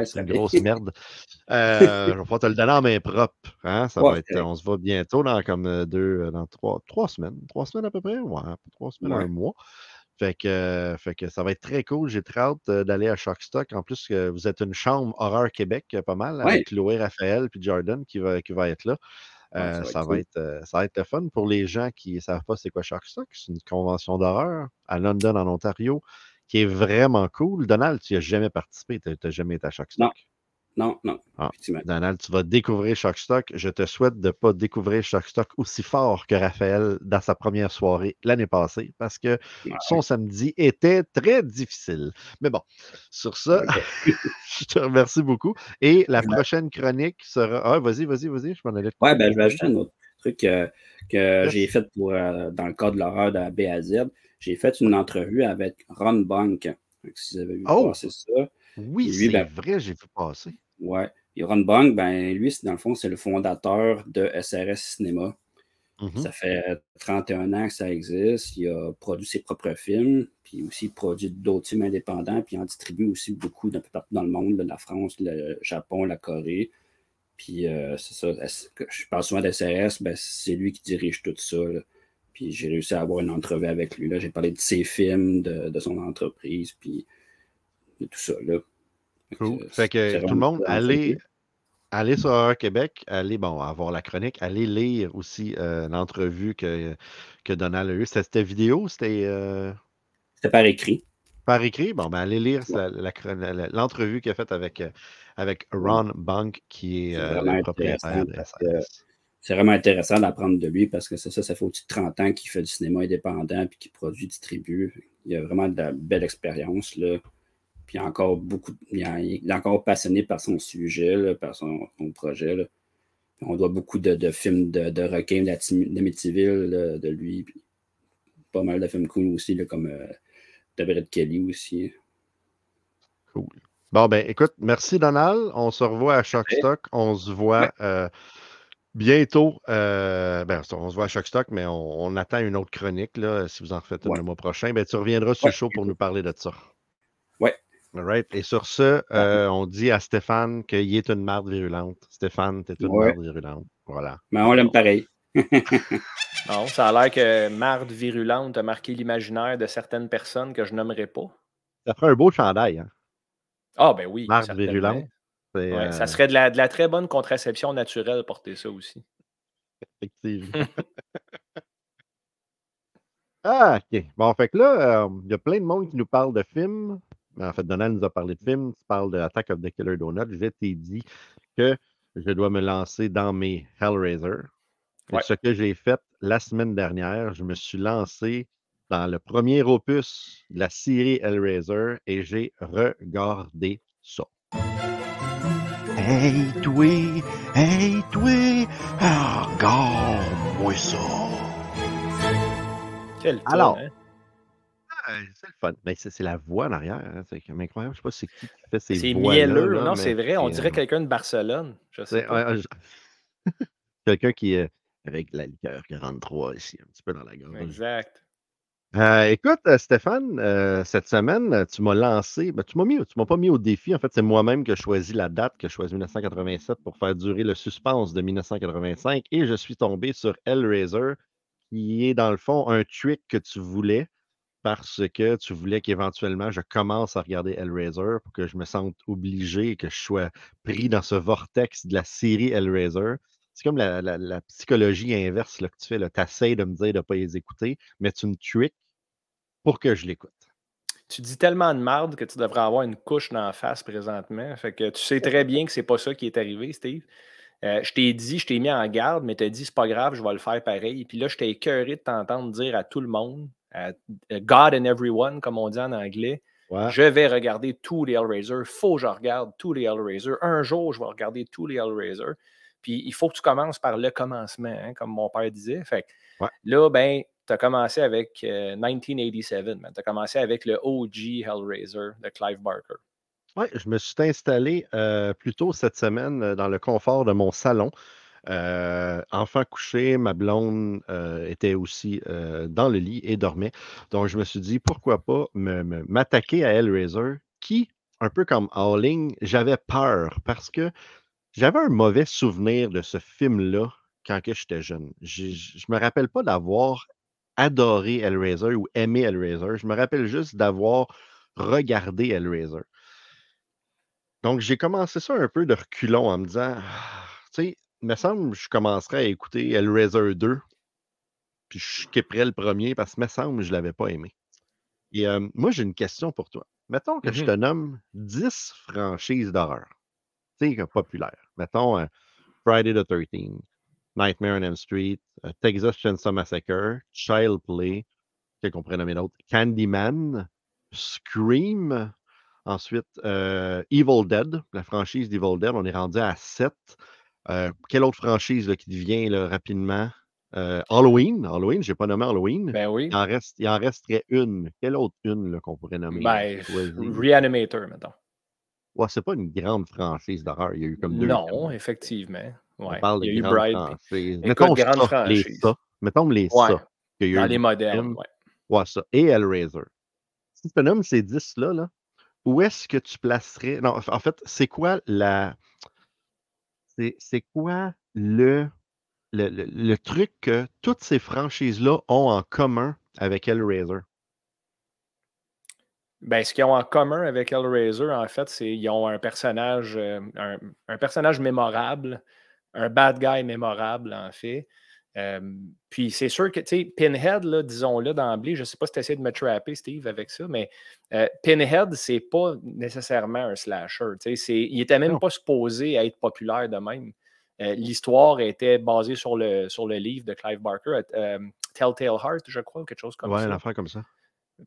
c'est une grosse merde. Euh, je vais pouvoir te le donner en main propre. Hein? Ça va être, on se voit bientôt dans comme euh, deux, dans trois, trois semaines. Trois semaines à peu près? Ouais, trois semaines, un mois. Fait que, fait que ça va être très cool. J'ai très hâte d'aller à Shockstock. En plus, vous êtes une chambre horreur Québec pas mal avec Louis Raphaël puis Jordan qui va, qui va être là. Euh, ça, va être, ça, va être, le fun pour les gens qui ne savent pas c'est quoi Shockstock. C'est une convention d'horreur à London, en Ontario, qui est vraiment cool. Donald, tu n'y as jamais participé, tu n'as jamais été à Shockstock. Non, non. Ah, Donald, tu vas découvrir Shockstock. Je te souhaite de ne pas découvrir Shockstock aussi fort que Raphaël dans sa première soirée l'année passée parce que son samedi était très difficile. Mais bon, sur ça, je te remercie beaucoup. Et la prochaine chronique sera. Ah, vas-y, vas-y, vas-y, je m'en allais. Ouais, ben, je vais ajouter un autre truc euh, que j'ai fait pour, euh, dans le cadre de l'horreur de B à Z. J'ai fait une entrevue avec Ron Bank. Si vous avez vu oh! ça. Oui, c'est ben vrai, j'ai vu passer. Ouais. Et Ron Bong, ben, lui, dans le fond, c'est le fondateur de SRS Cinéma. Mm-hmm. Ça fait 31 ans que ça existe. Il a produit ses propres films, puis aussi produit d'autres films indépendants, puis il en distribue aussi beaucoup d'un peu partout dans le monde, la France, le Japon, la Corée. Puis euh, c'est ça, je parle souvent d'SRS, ben, c'est lui qui dirige tout ça. Puis j'ai réussi à avoir une entrevue avec lui. J'ai parlé de ses films, de, de, son entreprise, puis de tout ça. Là. Cool. Fait que tout le monde, allez, allez sur Horror Québec, allez, bon, avoir la chronique, allez lire aussi euh, l'entrevue que, que Donald a eue. C'était vidéo, c'était. Euh c'était par écrit. Par écrit, bon, ben allez lire l'entrevue qu'il a faite avec, euh, avec Ron Bank, qui est, le propriétaire de C'est vraiment intéressant d'apprendre de lui parce que ça, ça, ça fait au-dessus de 30 ans qu'il fait du cinéma indépendant puis qu'il produit, distribue. Il a vraiment de la belle expérience. Là. Puis il, encore beaucoup, il, est encore passionné par son sujet, par son, projet. On doit beaucoup de, films de, de requins de, de lui. pas mal de films cool aussi, comme euh, de Kelly aussi. Cool. Bon, ben écoute, merci Donald. On se revoit à Shockstock. On se voit euh, bientôt, euh, ben, on se voit à Shockstock, mais on, attend une autre chronique. Là, si vous en refaites une le mois prochain, ben, tu reviendras sur le show pour nous parler de ça. Ouais. All Et sur ce, euh, on dit à Stéphane qu'il est une marde virulente. Stéphane, tu es une marde virulente. Voilà. Mais on l'aime pareil. non, ça a l'air que marde virulente a marqué l'imaginaire de certaines personnes que je nommerai pas. Ça ferait un beau chandail. Hein? Ah, ben oui. Marde virulente. Ça euh, serait de la, de la, très bonne contraception naturelle porter ça aussi. Effectivement. ah, OK. Bon, fait que là, euh, il y a plein de monde qui nous parle de films. En fait, Donald nous a parlé de films. Tu parles de Attack of the Killer Donut. Je t'ai dit que je dois me lancer dans mes Hellraiser. Ce que j'ai fait la semaine dernière, je me suis lancé dans le premier opus de la série Hellraiser et j'ai regardé ça. Hey, toi, hey, toi, regarde-moi ça. Quel Alors, hein? c'est le fun. Mais c'est la voix en arrière. Hein, c'est incroyable. Je sais pas c'est qui qui fait ces C'est mielleux. non, c'est vrai. On dirait quelqu'un de Barcelone. Je sais quelqu'un qui est avec la liqueur 43 ici, un petit peu dans la gorge. Exact. Euh, écoute, euh, Stéphane, euh, cette semaine, tu m'as lancé, ben, tu m'as mis, tu m'as pas mis au défi. En fait, c'est moi-même qui ai choisi la date, que je choisi 1987 pour faire durer le suspense de 1985. Et je suis tombé sur Hellraiser, qui est dans le fond un trick que tu voulais parce que tu voulais qu'éventuellement je commence à regarder Hellraiser pour que je me sente obligé, que je sois pris dans ce vortex de la série Hellraiser. C'est comme la, psychologie inverse là, que tu fais. Tu essaies de me dire de ne pas les écouter, mais tu me tricks pour que je l'écoute. Tu dis tellement de marde que tu devrais avoir une couche la face présentement. Fait que tu sais très bien que c'est pas ça qui est arrivé, Steve. Euh, je t'ai dit, je t'ai mis en garde, mais tu as dit c'est pas grave, je vais le faire pareil. Puis là, je t'ai écœuré de t'entendre dire à tout le monde, à God and everyone, comme on dit en anglais, je vais regarder tous les Hellraiser. Faut que je regarde tous les Hellraiser. Un jour, je vais regarder tous les Hellraiser. Puis il faut que tu commences par le commencement, hein, comme mon père disait. Fait là, ben, tu as commencé avec 1987, tu as commencé avec le OG Hellraiser de Clive Barker. Oui, je me suis installé euh, plus tôt cette semaine euh, dans le confort de mon salon. Euh, enfant couché, ma blonde était aussi dans le lit et dormait. Donc, je me suis dit, pourquoi pas m'attaquer à Hellraiser, qui, un peu comme Howling, j'avais peur parce que j'avais un mauvais souvenir de ce film-là quand j'étais jeune. Je ne me rappelle pas d'avoir adoré Hellraiser ou aimé Hellraiser. Je me rappelle juste d'avoir regardé Hellraiser. Donc, j'ai commencé ça un peu de reculons en me disant, «Ah, tu sais, il me semble que je commencerais à écouter Hellraiser 2, puis je skipperais le premier parce que me semble que je ne l'avais pas aimé. Et moi, j'ai une question pour toi. Mettons que je mmh te nomme 10 franchises d'horreur populaire. Mettons euh, Friday the 13th, Nightmare on Elm Street, euh, Texas Chainsaw Massacre, Child Play, quel qu'on pourrait nommer d'autres, Candyman, Scream, ensuite euh, Evil Dead, la franchise d'Evil Dead, on est rendu à 7. quelle autre franchise qui devient rapidement? Halloween, Halloween, je n'ai pas nommé Halloween. Ben oui. Il en, reste, il en resterait une. Quelle autre une qu'on pourrait nommer? Ben, Reanimator, mettons. Ouais, c'est pas une grande franchise d'horreur. Il y a eu comme deux. Non, effectivement. Ouais. On parle il y a eu franchises. Mettons ça, les ça. Mettons les ça. Dans les modernes, ouais. Ouais, ça. Et Hellraiser. Si tu nommes ces 10-là, là, où est-ce que tu placerais. Non, en fait, c'est quoi la. C'est quoi le, le, le, le, truc que toutes ces franchises-là ont en commun avec Hellraiser? Ben, ce qu'ils ont en commun avec Hellraiser, en fait, c'est qu'ils ont un personnage, euh, un, personnage mémorable, un bad guy mémorable, en fait. puis c'est sûr que, tu sais, Pinhead, disons-le d'emblée, je ne sais pas si tu essaies de me trapper, Steve, avec ça, mais euh, Pinhead, c'est pas nécessairement un slasher. Il n'était même pas supposé être populaire de même. Euh, l'histoire était basée sur le, sur le livre de Clive Barker, Telltale Heart, je crois, ou quelque chose comme ça. Ouais, une affaire comme ça.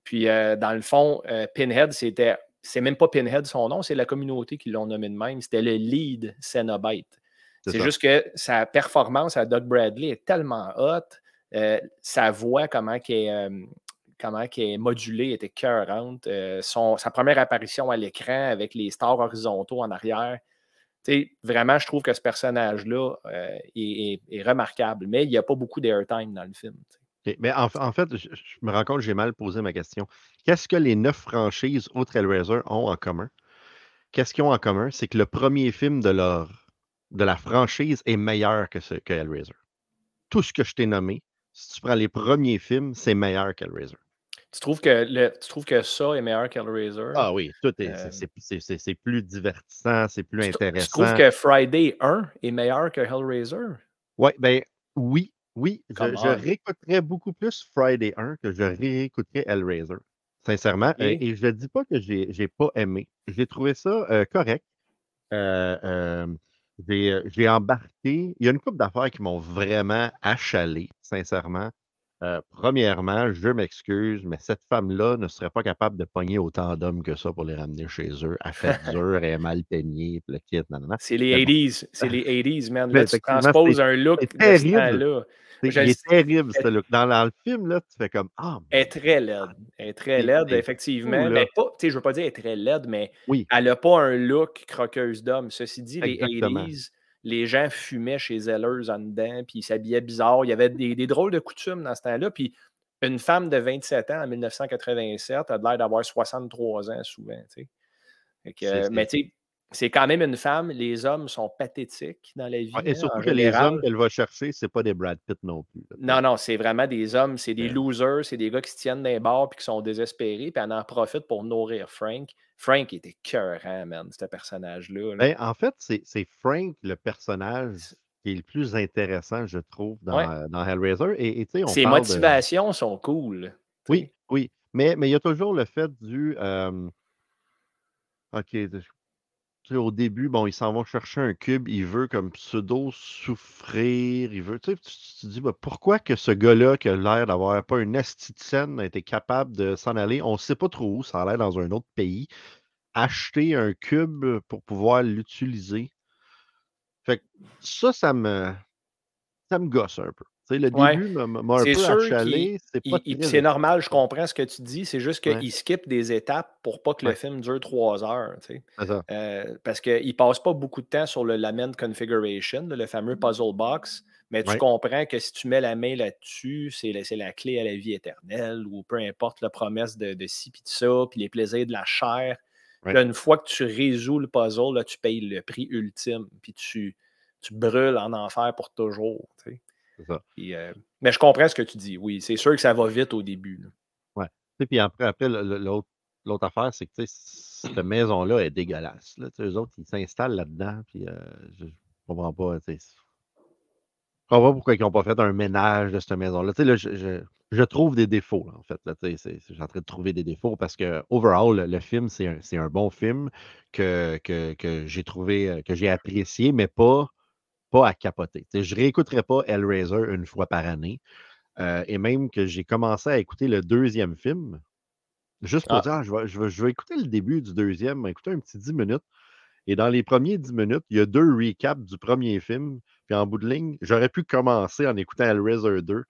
Puis, euh, dans le fond, euh, Pinhead, c'était. C'est même pas Pinhead son nom, c'est la communauté qui l'ont nommé de même. C'était le lead Cenobite. C'est juste que sa performance à Doug Bradley est tellement haute, euh, sa voix, comment qu'elle comment est modulée, était cœurante. sa première apparition à l'écran avec les stars horizontaux en arrière, vraiment, je trouve que ce personnage-là est, remarquable, mais il n'y a pas beaucoup d'airtime dans le film. Mais en, fait, je, me rends compte que j'ai mal posé ma question. Qu'est-ce que les neuf franchises autres Hellraiser ont en commun? Qu'est-ce qu'ils ont en commun? C'est que le premier film de, leur, de la franchise est meilleur que, ce, que Hellraiser. Tout ce que je t'ai nommé, si tu prends les premiers films, c'est meilleur qu'Hellraiser. Tu trouves que, le, tu trouves que ça est meilleur qu'Hellraiser? Ah oui, tout est, euh, c'est, plus divertissant, c'est plus intéressant. Tu trouves que Friday 1 est meilleur que Hellraiser? Ouais, ben, oui, oui. Je, réécouterais beaucoup plus Friday 1 que je réécouterais Hellraiser, sincèrement. Euh, et, je ne dis pas que j'ai, n'ai pas aimé. J'ai trouvé ça euh, correct. j'ai, embarqué. Il y a une couple d'affaires qui m'ont vraiment achalé, sincèrement. Euh, premièrement, je m'excuse, mais cette femme-là ne serait pas capable de pogner autant d'hommes que ça pour les ramener chez eux. Elle fait dur, elle est mal peignée, le kit, C'est les 80s, c'est les 80s, man. Là, tu transposes un look terrible. là Il est terrible, ce look. Dans, le film, là, tu fais comme Ah. Elle est très laide. Elle est très laide, effectivement. mais pas, je ne veux pas dire elle est très laide, mais elle n'a pas un look croqueuse d'homme. Ceci dit, les 80s, les gens fumaient chez Zellers en dedans, puis ils s'habillaient bizarre. Il y avait des, drôles de coutumes dans ce temps-là. Puis une femme de 27 ans en 1987 a l'air d'avoir 63 ans souvent. mais tu sais, c'est quand même une femme. Les hommes sont pathétiques dans la vie. et surtout que les hommes qu'elle va chercher, c'est pas des Brad Pitt non plus. Non, non, c'est vraiment des hommes, c'est des losers, c'est des gars qui se tiennent les bars puis qui sont désespérés, puis elle en profite pour nourrir Frank. Frank était cœurant, man, ce personnage-là. Ben, en fait, c'est Frank, le personnage qui est le plus intéressant, je trouve, dans, dans Hellraiser. Et, on Ses motivations sont cool. Oui, oui. Mais, mais il y a toujours le fait du. OK, au début, bon, ils s'en vont chercher un cube, il veut comme pseudo-souffrir, il veut. Tu, sais, tu te dis, bah, pourquoi que ce gars-là, qui a l'air d'avoir pas une esthéticienne, a été capable de s'en aller, on sait pas trop où, ça a l'air dans un autre pays, acheter un cube pour pouvoir l'utiliser? Fait que ça, ça me, ça me gosse un peu le début m'a un peu achalé. C'est normal, je comprends ce que tu dis. C'est juste qu'il skip des étapes pour pas que le film dure trois heures. Euh, parce qu'il ne passe pas beaucoup de temps sur le lament configuration, le fameux puzzle box. Mais tu comprends que si tu mets la main là-dessus, c'est la, clé à la vie éternelle ou peu importe la promesse de, de ci puis de ça, puis les plaisirs de la chair. une fois que tu résous le puzzle, là, tu payes le prix ultime, puis tu, tu brûles en enfer pour toujours. Euh, mais je comprends ce que tu dis. Oui, c'est sûr que ça va vite au début. Oui. Puis après, après l'autre affaire, c'est que cette maison-là est dégueulasse. Là. Eux autres, ils s'installent là-dedans. Puis euh, je ne comprends pas. Je comprends pas pourquoi ils n'ont pas fait un ménage de cette maison-là. Là, je, je, trouve des défauts, en fait. Je suis en train de trouver des défauts parce que, overall, le, film, c'est un, un, bon film que, que, que j'ai trouvé, que j'ai apprécié, mais pas pas à capoter. je ne réécouterai pas Hellraiser une fois par année. Euh, et même que j'ai commencé à écouter le deuxième film, juste pour ah. dire, ah, je, vais, je, vais, écouter le début du deuxième, écouter un petit 10 minutes. Et dans les premiers 10 minutes, il y a deux recaps du premier film. Puis en bout de ligne, j'aurais pu commencer en écoutant Hellraiser 2,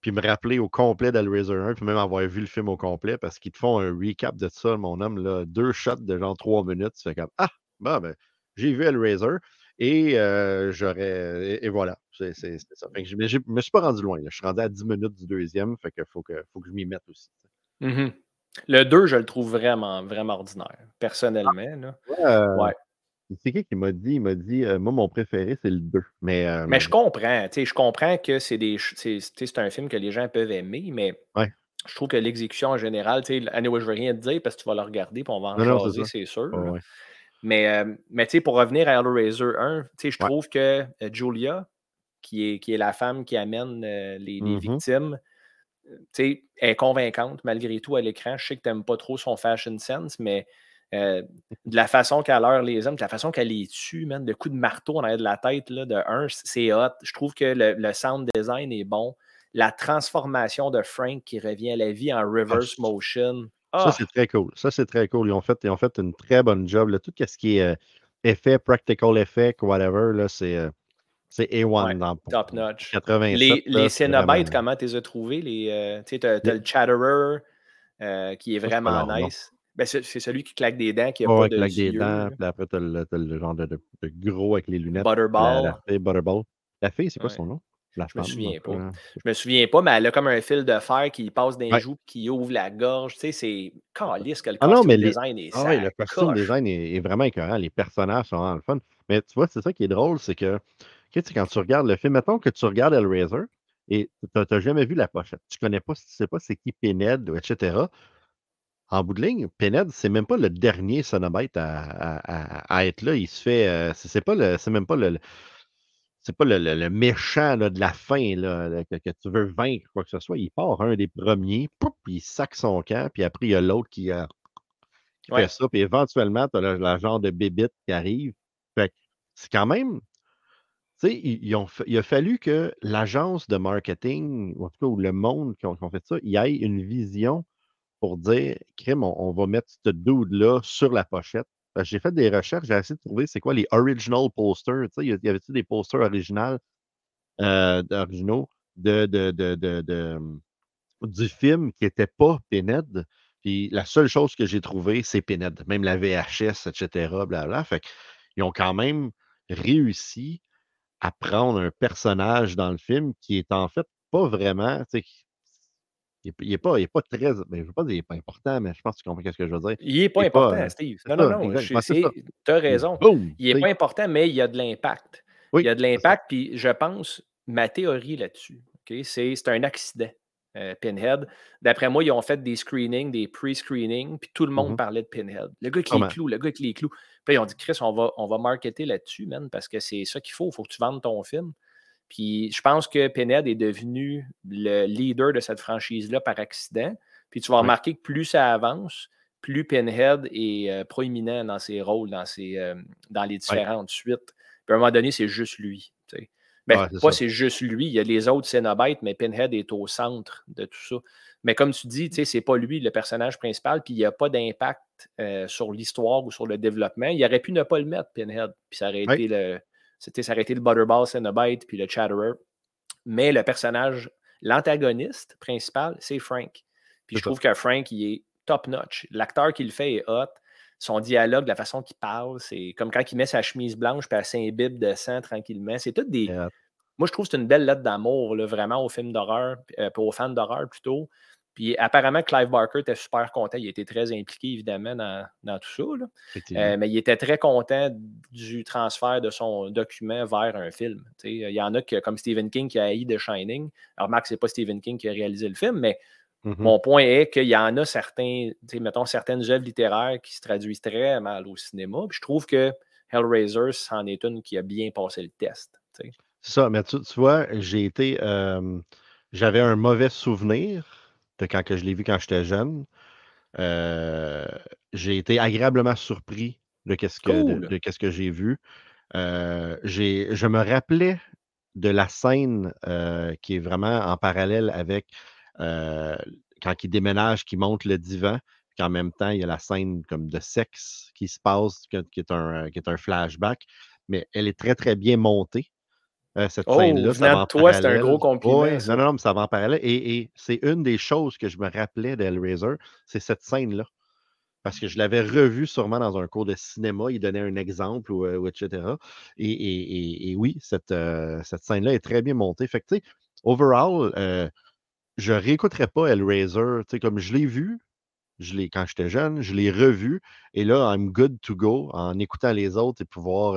puis me rappeler au complet d'Hellraiser 1, puis même avoir vu le film au complet, parce qu'ils te font un recap de ça, mon homme, là, deux shots de genre trois minutes. Tu fais comme Ah, ben, j'ai vu Hellraiser. Et j'aurais. Et, voilà. C'est ça. je ne me suis pas rendu loin. Je suis rendu à 10 minutes du deuxième. Fait que faut que, faut que je m'y mette aussi. Mmh le 2, je le trouve vraiment, vraiment ordinaire, personnellement. Là. ouais. C'est qui qui m'a dit? Il m'a dit, moi, mon préféré, c'est le 2. Mais, mais je comprends. Je comprends que c'est des c'est un film que les gens peuvent aimer, mais je trouve que l'exécution en général, anyway, je ne veux rien te dire parce que tu vas le regarder et on va en jaser, c'est sûr. Mais, euh, mais pour revenir à Hellraiser 1, je trouve que euh, Julia, qui est, qui est la femme qui amène euh, les, les mmh victimes, est convaincante malgré tout à l'écran. Je sais que tu n'aimes pas trop son fashion sense, mais de la façon qu'elle leur les hommes, de la façon qu'elle les tue, même de coups de marteau en arrière de la tête là, de 1, c'est hot. Je trouve que le, sound design est bon. La transformation de Frank qui revient à la vie en reverse motion. Ça, ah! c'est très cool. Ça, c'est très cool. Ils ont fait, ils ont fait une très bonne job. Là. Tout ce qui est euh, effet, practical effect, whatever, là, c'est, euh, c'est A1 dans Top notch. 87, les, les Cénobites, comment tu les as trouvés? Les, euh, tu as, le Chatterer qui est vraiment nice. Ben, c'est celui qui claque des dents, qui a Ouais, pas ouais, de claque des dents, puis après, t'as le, genre de, de- de gros avec les lunettes. La, Butterball. la fille Butterball. La fille, c'est quoi Ouais. son nom? Je me souviens pas. cas. Je me souviens pas, mais elle a comme un fil de fer qui passe dans les Ouais. joues qui ouvre la gorge. Tu sais, c'est calisse que le Ah non, costume mais les, design est ah le costume design est, est vraiment écœurant. Les personnages sont vraiment le fun. Mais tu vois, c'est ça qui est drôle, c'est que quand tu regardes le film, mettons que tu regardes Hellraiser et tu n'as jamais vu la pochette. Tu connais pas, tu sais pas c'est qui Pinhead, etc. En bout de ligne, Pinhead, c'est même pas le dernier Cenobite à, à- à- à être là. Il se fait. euh, c'est c'est pas le. C'est même pas le. le- c'est pas le, le- le méchant là, de la fin là, que, que tu veux vaincre, quoi que ce soit. Il part un des premiers, puis il sac son camp, puis après, il y a l'autre qui, euh, qui Ouais. fait ça, puis éventuellement, tu as le, le genre de bébite qui arrive. Fait que c'est quand même. Tu sais, ils, ils il a fallu que l'agence de marketing, ou en tout cas, ou le monde qui ont, qui ont fait ça, il ait une vision pour dire, crime, on, on va mettre ce dude-là sur la pochette. J'ai fait des recherches, j'ai essayé de trouver c'est quoi les original posters. Sais, y a- y avait-tu des posters originaux, euh, originaux de, de, de, de- de, hum, du film qui n'était pas Pinhead. Puis la seule chose que j'ai trouvée, c'est Pinhead. Même la VHS, etc. Blablabla. Fait qu'ils ont quand même réussi à prendre un personnage dans le film qui est en fait pas vraiment. Qui- Il n'est pas, il est pas très. ben, je ne veux pas dire qu'il n'est pas important, mais je pense que tu comprends ce que je veux dire. Il n'est pas Il est pas, important, euh, Steve. Non, non, non. Tu as raison. boum! Il n'est pas important, mais il y a de l'impact. Oui, Il y a de l'impact, puis je pense, ma théorie là-dessus, c'est un accident, euh, Pinhead. D'après moi, ils ont fait des screenings, des pre-screenings, puis tout le monde Mhm. parlait de Pinhead. Le gars avec les Sûrement. clous, le gars avec les clous. Puis là, ils ont dit, Chris, on va, on va marketer là-dessus, man, parce que c'est ça qu'il faut. Il faut que tu vendes ton film. Puis je pense que Pinhead est devenu le leader de cette franchise-là par accident. Puis tu vas remarquer que plus ça avance, plus Pinhead est euh, proéminent dans ses rôles, dans, ses, euh, dans les différentes suites. Puis à un moment donné, c'est juste lui. Ben, Ouais, c'est pas c'est juste lui. Il y a les autres Cénobites, mais Pinhead est au centre de tout ça. Mais comme tu dis, c'est pas lui le personnage principal, puis il n'y a pas d'impact euh, sur l'histoire ou sur le développement. Il aurait pu ne pas le mettre, Pinhead. Puis ça aurait été le. C'était, été le Butterball Cenobite, puis le Chatterer. Mais le personnage, l'antagoniste principal, c'est Frank. Puis je trouve que Frank, il est top-notch. L'acteur qui le fait est hot. Son dialogue, la façon qu'il parle, c'est comme quand il met sa chemise blanche puis elle s'imbibe de sang tranquillement. C'est tout des. Moi, je trouve que c'est une belle lettre d'amour, vraiment, aux films d'horreur, euh, aux fans d'horreur plutôt. Puis apparemment, Clive Barker était super content. Il était très impliqué, évidemment, dans, dans tout ça. là. Euh, mais il était très content du transfert de son document vers un film. Il y en a que, comme Stephen King qui a haï The Shining. Alors, Marc, c'est pas Stephen King qui a réalisé le film, mais Mhm. mon point est qu'il y en a certains, mettons, certaines œuvres littéraires qui se traduisent très mal au cinéma. Puis je trouve que Hellraiser, c'en est une qui a bien passé le test. C'est ça, mais tu, tu vois, j'ai été. euh, J'avais un mauvais souvenir de quand que je l'ai vu quand j'étais jeune. Euh, j'ai été agréablement surpris de qu'est-ce que, de, que j'ai vu. Euh, je me rappelais de la scène euh, qui est vraiment en parallèle avec quand il déménage, qui monte le divan, puis qu'en même temps, il y a la scène comme de sexe qui se passe, qui est un, qui est un flashback, mais elle est très, très bien montée. Euh, cette Oh, scène-là, ça toi, c'est un gros compliment, Ouais, non, non, non, mais ça va en parallèle. Et, et c'est une des choses que je me rappelais d'Hellraiser, c'est cette scène-là. Parce que je l'avais revu sûrement dans un cours de cinéma, il donnait un exemple, ou, ou etc. Et, et- et- et oui, cette, euh, cette scène-là est très bien montée. Fait que, tu sais, overall, euh, je réécouterai pas Hellraiser. Tu sais, comme je l'ai vu, je l'ai, quand j'étais jeune, je l'ai revu, et là, I'm good to go en écoutant les autres et pouvoir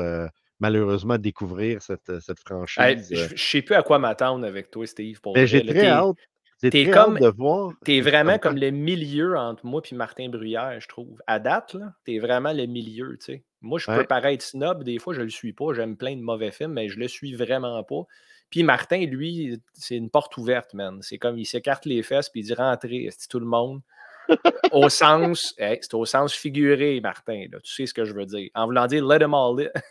malheureusement découvrir cette, cette Hey, franchise. je euh. ne sais plus à quoi m'attendre avec toi, Steve. Pour Mais vrai, j'ai très hâte. T'es très comme- de voir. T'es vraiment comme le milieu entre moi et Martin Bruyère, je trouve. À date, t'es vraiment le milieu, tu sais. Moi, je peux paraître snob, des fois, je le suis pas. J'aime plein de mauvais films, mais je le suis vraiment pas. Puis Martin, lui, c'est une porte ouverte, man. C'est comme, il s'écarte les fesses, puis il dit rentrez, c'est tout le monde. au sens, hey, c'est au sens figuré, Martin, là. Tu sais ce que je veux dire. En voulant dire let them all in.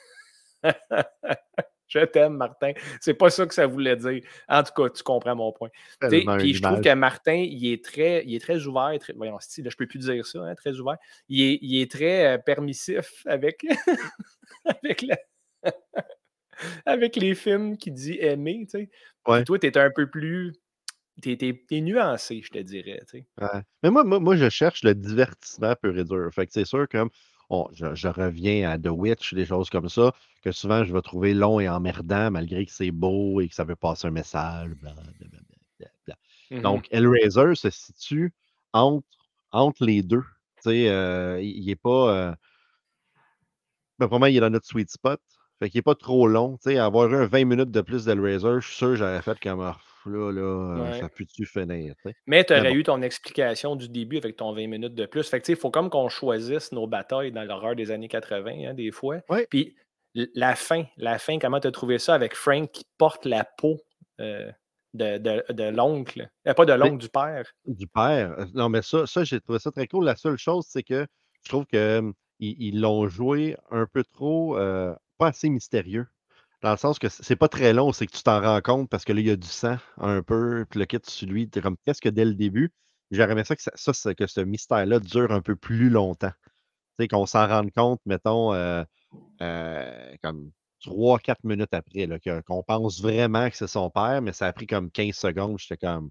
je t'aime, Martin. C'est pas ça que ça voulait dire. En tout cas, tu comprends mon point. Puis je trouve que Martin, il est très, il est très ouvert. Très, voyons, là, je peux plus dire ça, hein, très ouvert. Il est, il est très euh, permissif avec, avec, la- avec les films qu'il dit aimer. Tu sais. Puis Ouais. toi, tu es un peu plus t'es, nuancé, je te dirais. Mais moi, moi, moi, je cherche le divertissement pur et dur. Fait que c'est sûr que je, reviens à The Witch, des choses comme ça, que souvent je vais trouver long et emmerdant, malgré que c'est beau et que ça veut passer un message. Mmh Donc, Hellraiser se situe entre, entre les deux. Euh, il n'est pas. Euh... Ben, vraiment, il est dans notre sweet spot. Fait qu'il n'est pas trop long. sais, avoir un 20 minutes de plus d'Hellraiser, je suis sûr que j'aurais fait comme ah, là, là, euh, ça peut-tu finir. Mais tu aurais eu ton explication du début avec ton 20 minutes de plus. Fait que il faut comme qu'on choisisse nos batailles dans l'horreur des années 80, hein, des fois. Puis la fin, la fin, comment tu as trouvé ça avec Frank qui porte la peau euh, de, de, l'oncle? Euh, pas de l'oncle, du père? Du père. Non, mais ça, ça j'ai trouvé ça très cool. La seule chose, c'est que je trouve qu'ils l'ont joué un peu trop pas assez mystérieux. Dans le sens que c'est pas très long, c'est que tu t'en rends compte parce que là, il y a du sang un peu, puis le kit sur lui, es comme presque dès le début. J'aurais aimé ça que, ça, que ce mystère-là dure un peu plus longtemps. Tu sais, qu'on s'en rende compte, mettons, euh, euh, comme 3-4 minutes après, qu'on pense vraiment que c'est son père, mais ça a pris comme 15 secondes. J'étais comme.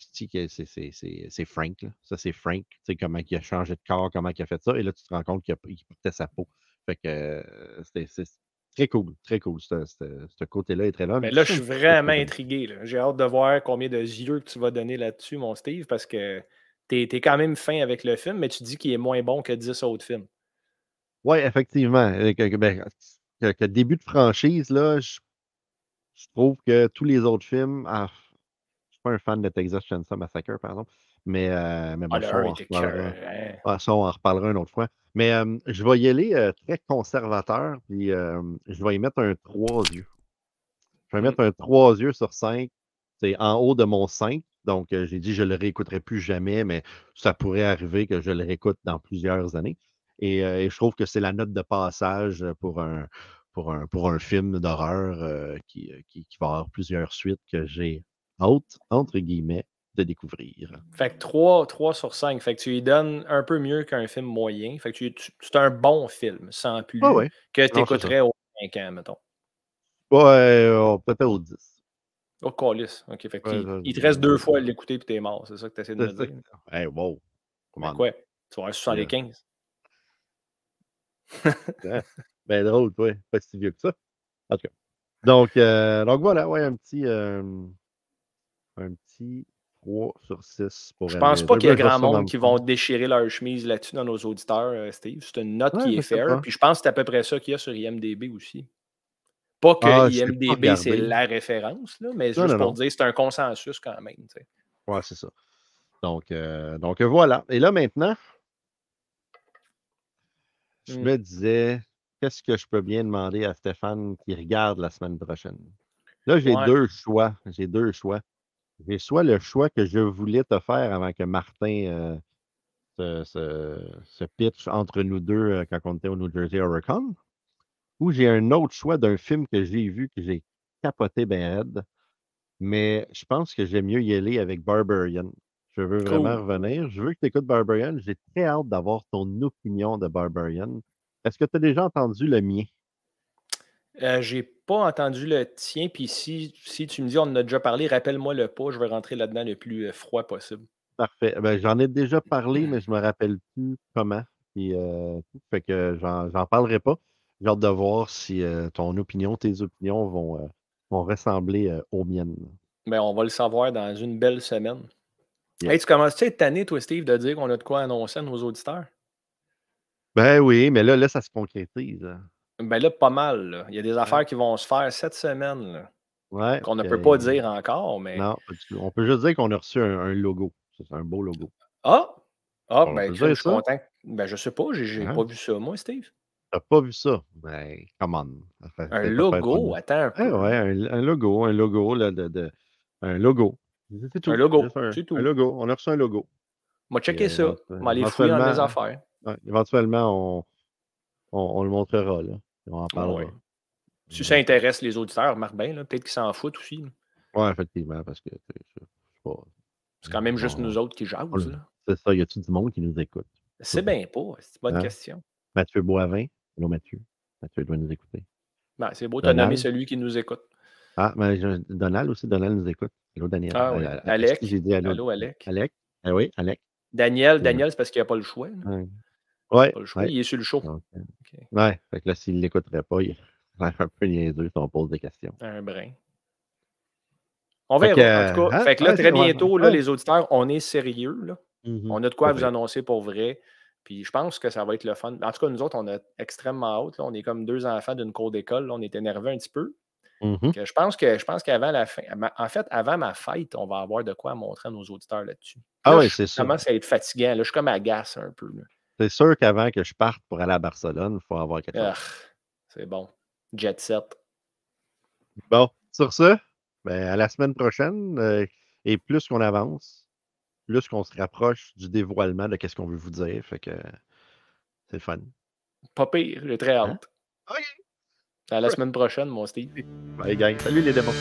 C'est Frank, là. Ça, c'est Frank. Tu sais, comment il a changé de corps, comment il a fait ça. Et là, tu te rends compte qu'il portait sa peau. Fait que euh, c'est très cool, très cool. Ce côté-là est très long. Mais là, je suis vraiment intrigué. J'ai hâte de voir combien de yeux que tu vas donner là-dessus, mon Steve, parce que tu es, quand même fin avec le film, mais tu dis qu'il est moins bon que 10 autres films. Oui, effectivement. Ben, que, début de franchise, là, je, trouve que tous les autres films. Ah, je ne suis pas un fan de Texas Chainsaw Massacre, par exemple. Mais, euh, mais bon, ah, ça, on en reparlera. Ah, ça, on en reparlera une autre fois. Mais je vais y aller euh, très conservateur, puis je vais y mettre un 3 yeux. Je vais mmh. mettre un 3 yeux sur 5. C'est en haut de mon 5. Donc, j'ai dit je ne le réécouterai plus jamais, mais ça pourrait arriver que je le réécoute dans plusieurs années. Et, je trouve que c'est la note de passage pour un, pour un, pour un film d'horreur qui, qui, qui, va avoir plusieurs suites que j'ai entre guillemets, de découvrir. Fait que 3, 3 sur 5. Fait que tu lui donnes un peu mieux qu'un film moyen. Fait que c'est un bon film, sans plus, ah que tu écouterais au 5 ans, mettons. Ouais, oh, peut-être au 10. Au colis. OK. Fait que il, te reste deux fois à l'écouter et t'es mort. C'est ça que tu essaies de me dire. Hey, wow. Comment quoi? Tu vas avoir 75. ben drôle, toi. Pas si vieux que ça. En tout cas. Donc, euh, donc voilà, ouais, un petit. Euh, un petit 3 sur 6 pour Je pense pas qu'il y ait grand monde qui vont déchirer leur chemise là-dessus dans nos auditeurs, euh, Steve. C'est une note qui est fair. Puis je pense que c'est à peu près ça qu'il y a sur IMDB aussi. Pas que ah, IMDB, c'est la référence, là, mais juste pour dire dire c'est un consensus quand même. Tu Ouais, c'est ça. Donc, euh, donc voilà. Et là maintenant, je hmm. me disais, qu'est-ce que je peux bien demander à Stéphane qui regarde la semaine prochaine? Là, j'ai deux choix. J'ai deux choix. J'ai soit le choix que je voulais te faire avant que Martin euh, se, pitch entre nous deux euh, quand on était au New Jersey Hurricane, ou j'ai un autre choix d'un film que j'ai vu que j'ai capoté ben raide, mais je pense que j'aime mieux y aller avec Barbarian. Je veux vraiment revenir. Je veux que tu écoutes Barbarian. J'ai très hâte d'avoir ton opinion de Barbarian. Est-ce que tu as déjà entendu le mien? Euh, j'ai pas entendu le tien, puis si, si tu me dis on en a déjà parlé, rappelle-moi le pas, je vais rentrer là-dedans le plus euh, froid possible. Parfait. Ben, j'en ai déjà parlé, mais je me rappelle plus comment. Puis, euh, fait que j'en parlerai pas. J'ai hâte de voir si ton opinion, tes opinions vont, vont ressembler aux miennes. Ben, on va le savoir dans une belle semaine. Hey, tu commences-tu à être tanné, toi, Steve, de dire qu'on a de quoi annoncer à nos auditeurs? Ben oui, mais là, là, ça se concrétise. Hein. Ben là, pas mal. Il y a des affaires qui vont se faire cette semaine. Là, ouais, qu'on ne peut pas dire encore, mais. Non, on peut juste dire qu'on a reçu un, logo. C'est un beau logo. Ah! Ah, ben, je suis content. Ben, je sais pas, j'ai hein? pas vu ça, moi, Steve. T'as pas vu ça? Ben, come on. un logo, attends un peu. Ouais, un, logo, un logo, là, de, de, un logo. C'est tout. Un logo, c'est tout. Un logo, on a reçu un logo. Moi, checker ça. On va aller fouiller dans mes affaires. éventuellement, on, on, le montrera, là. On en parlera. Si ça intéresse les auditeurs, remarque bien, peut-être qu'ils s'en foutent aussi. Oui, effectivement, parce que c'est quand même juste nous autres qui jasent. C'est ça, y a-tu du monde qui nous écoute? C'est bien pas, c'est une bonne hein? question. Mathieu Boivin, non Mathieu. Mathieu doit nous écouter. Ben, c'est beau, tu as nommé celui qui nous écoute. Ah, mais Donald aussi, Donald nous écoute. Allô, Daniel. Ah oui. Euh, Alec. j'ai dit allô. Allô, Alec. Alec? Ah oui, Alec. Daniel, Daniel, c'est parce qu'il n'a pas le choix. Ouais. Ouais, Pas le choix, ouais. Il est sur le show. Donc, euh, Ok. ouais. Fait que là, s'il ne l'écouterait pas, il va un peu niaiseux si on pose des questions. Un brin. On Fait verra. que, en tout cas, hein, fait que là, ouais, très ouais, bientôt, là, ouais. les auditeurs, on est sérieux. Là. Mhm. On a de quoi vous vrai. annoncer pour vrai. Puis je pense que ça va être le fun. En tout cas, nous autres, on a extrêmement hâte. là. On est comme deux enfants d'une cour d'école. là. On est énervés un petit peu. Mhm. Que je pense que je pense qu'avant la fin, ma- en fait, avant ma fête, on va avoir de quoi montrer à nos auditeurs là-dessus. Ah Là, oui, je c'est sûr. commence à être fatigant. Là, je suis comme agace un peu. là. C'est sûr qu'avant que je parte pour aller à Barcelone, il faut avoir quelque Ah, chose. c'est bon. Jet set. Bon, sur ce, ben, à la semaine prochaine. euh, et plus qu'on avance, plus qu'on se rapproche du dévoilement de qu'est-ce qu'on veut vous dire. Fait que c'est le fun. Pas pire, j'ai très Hein? hâte. OK. À la semaine prochaine, mon Steve. Bye, gang. Salut les démons.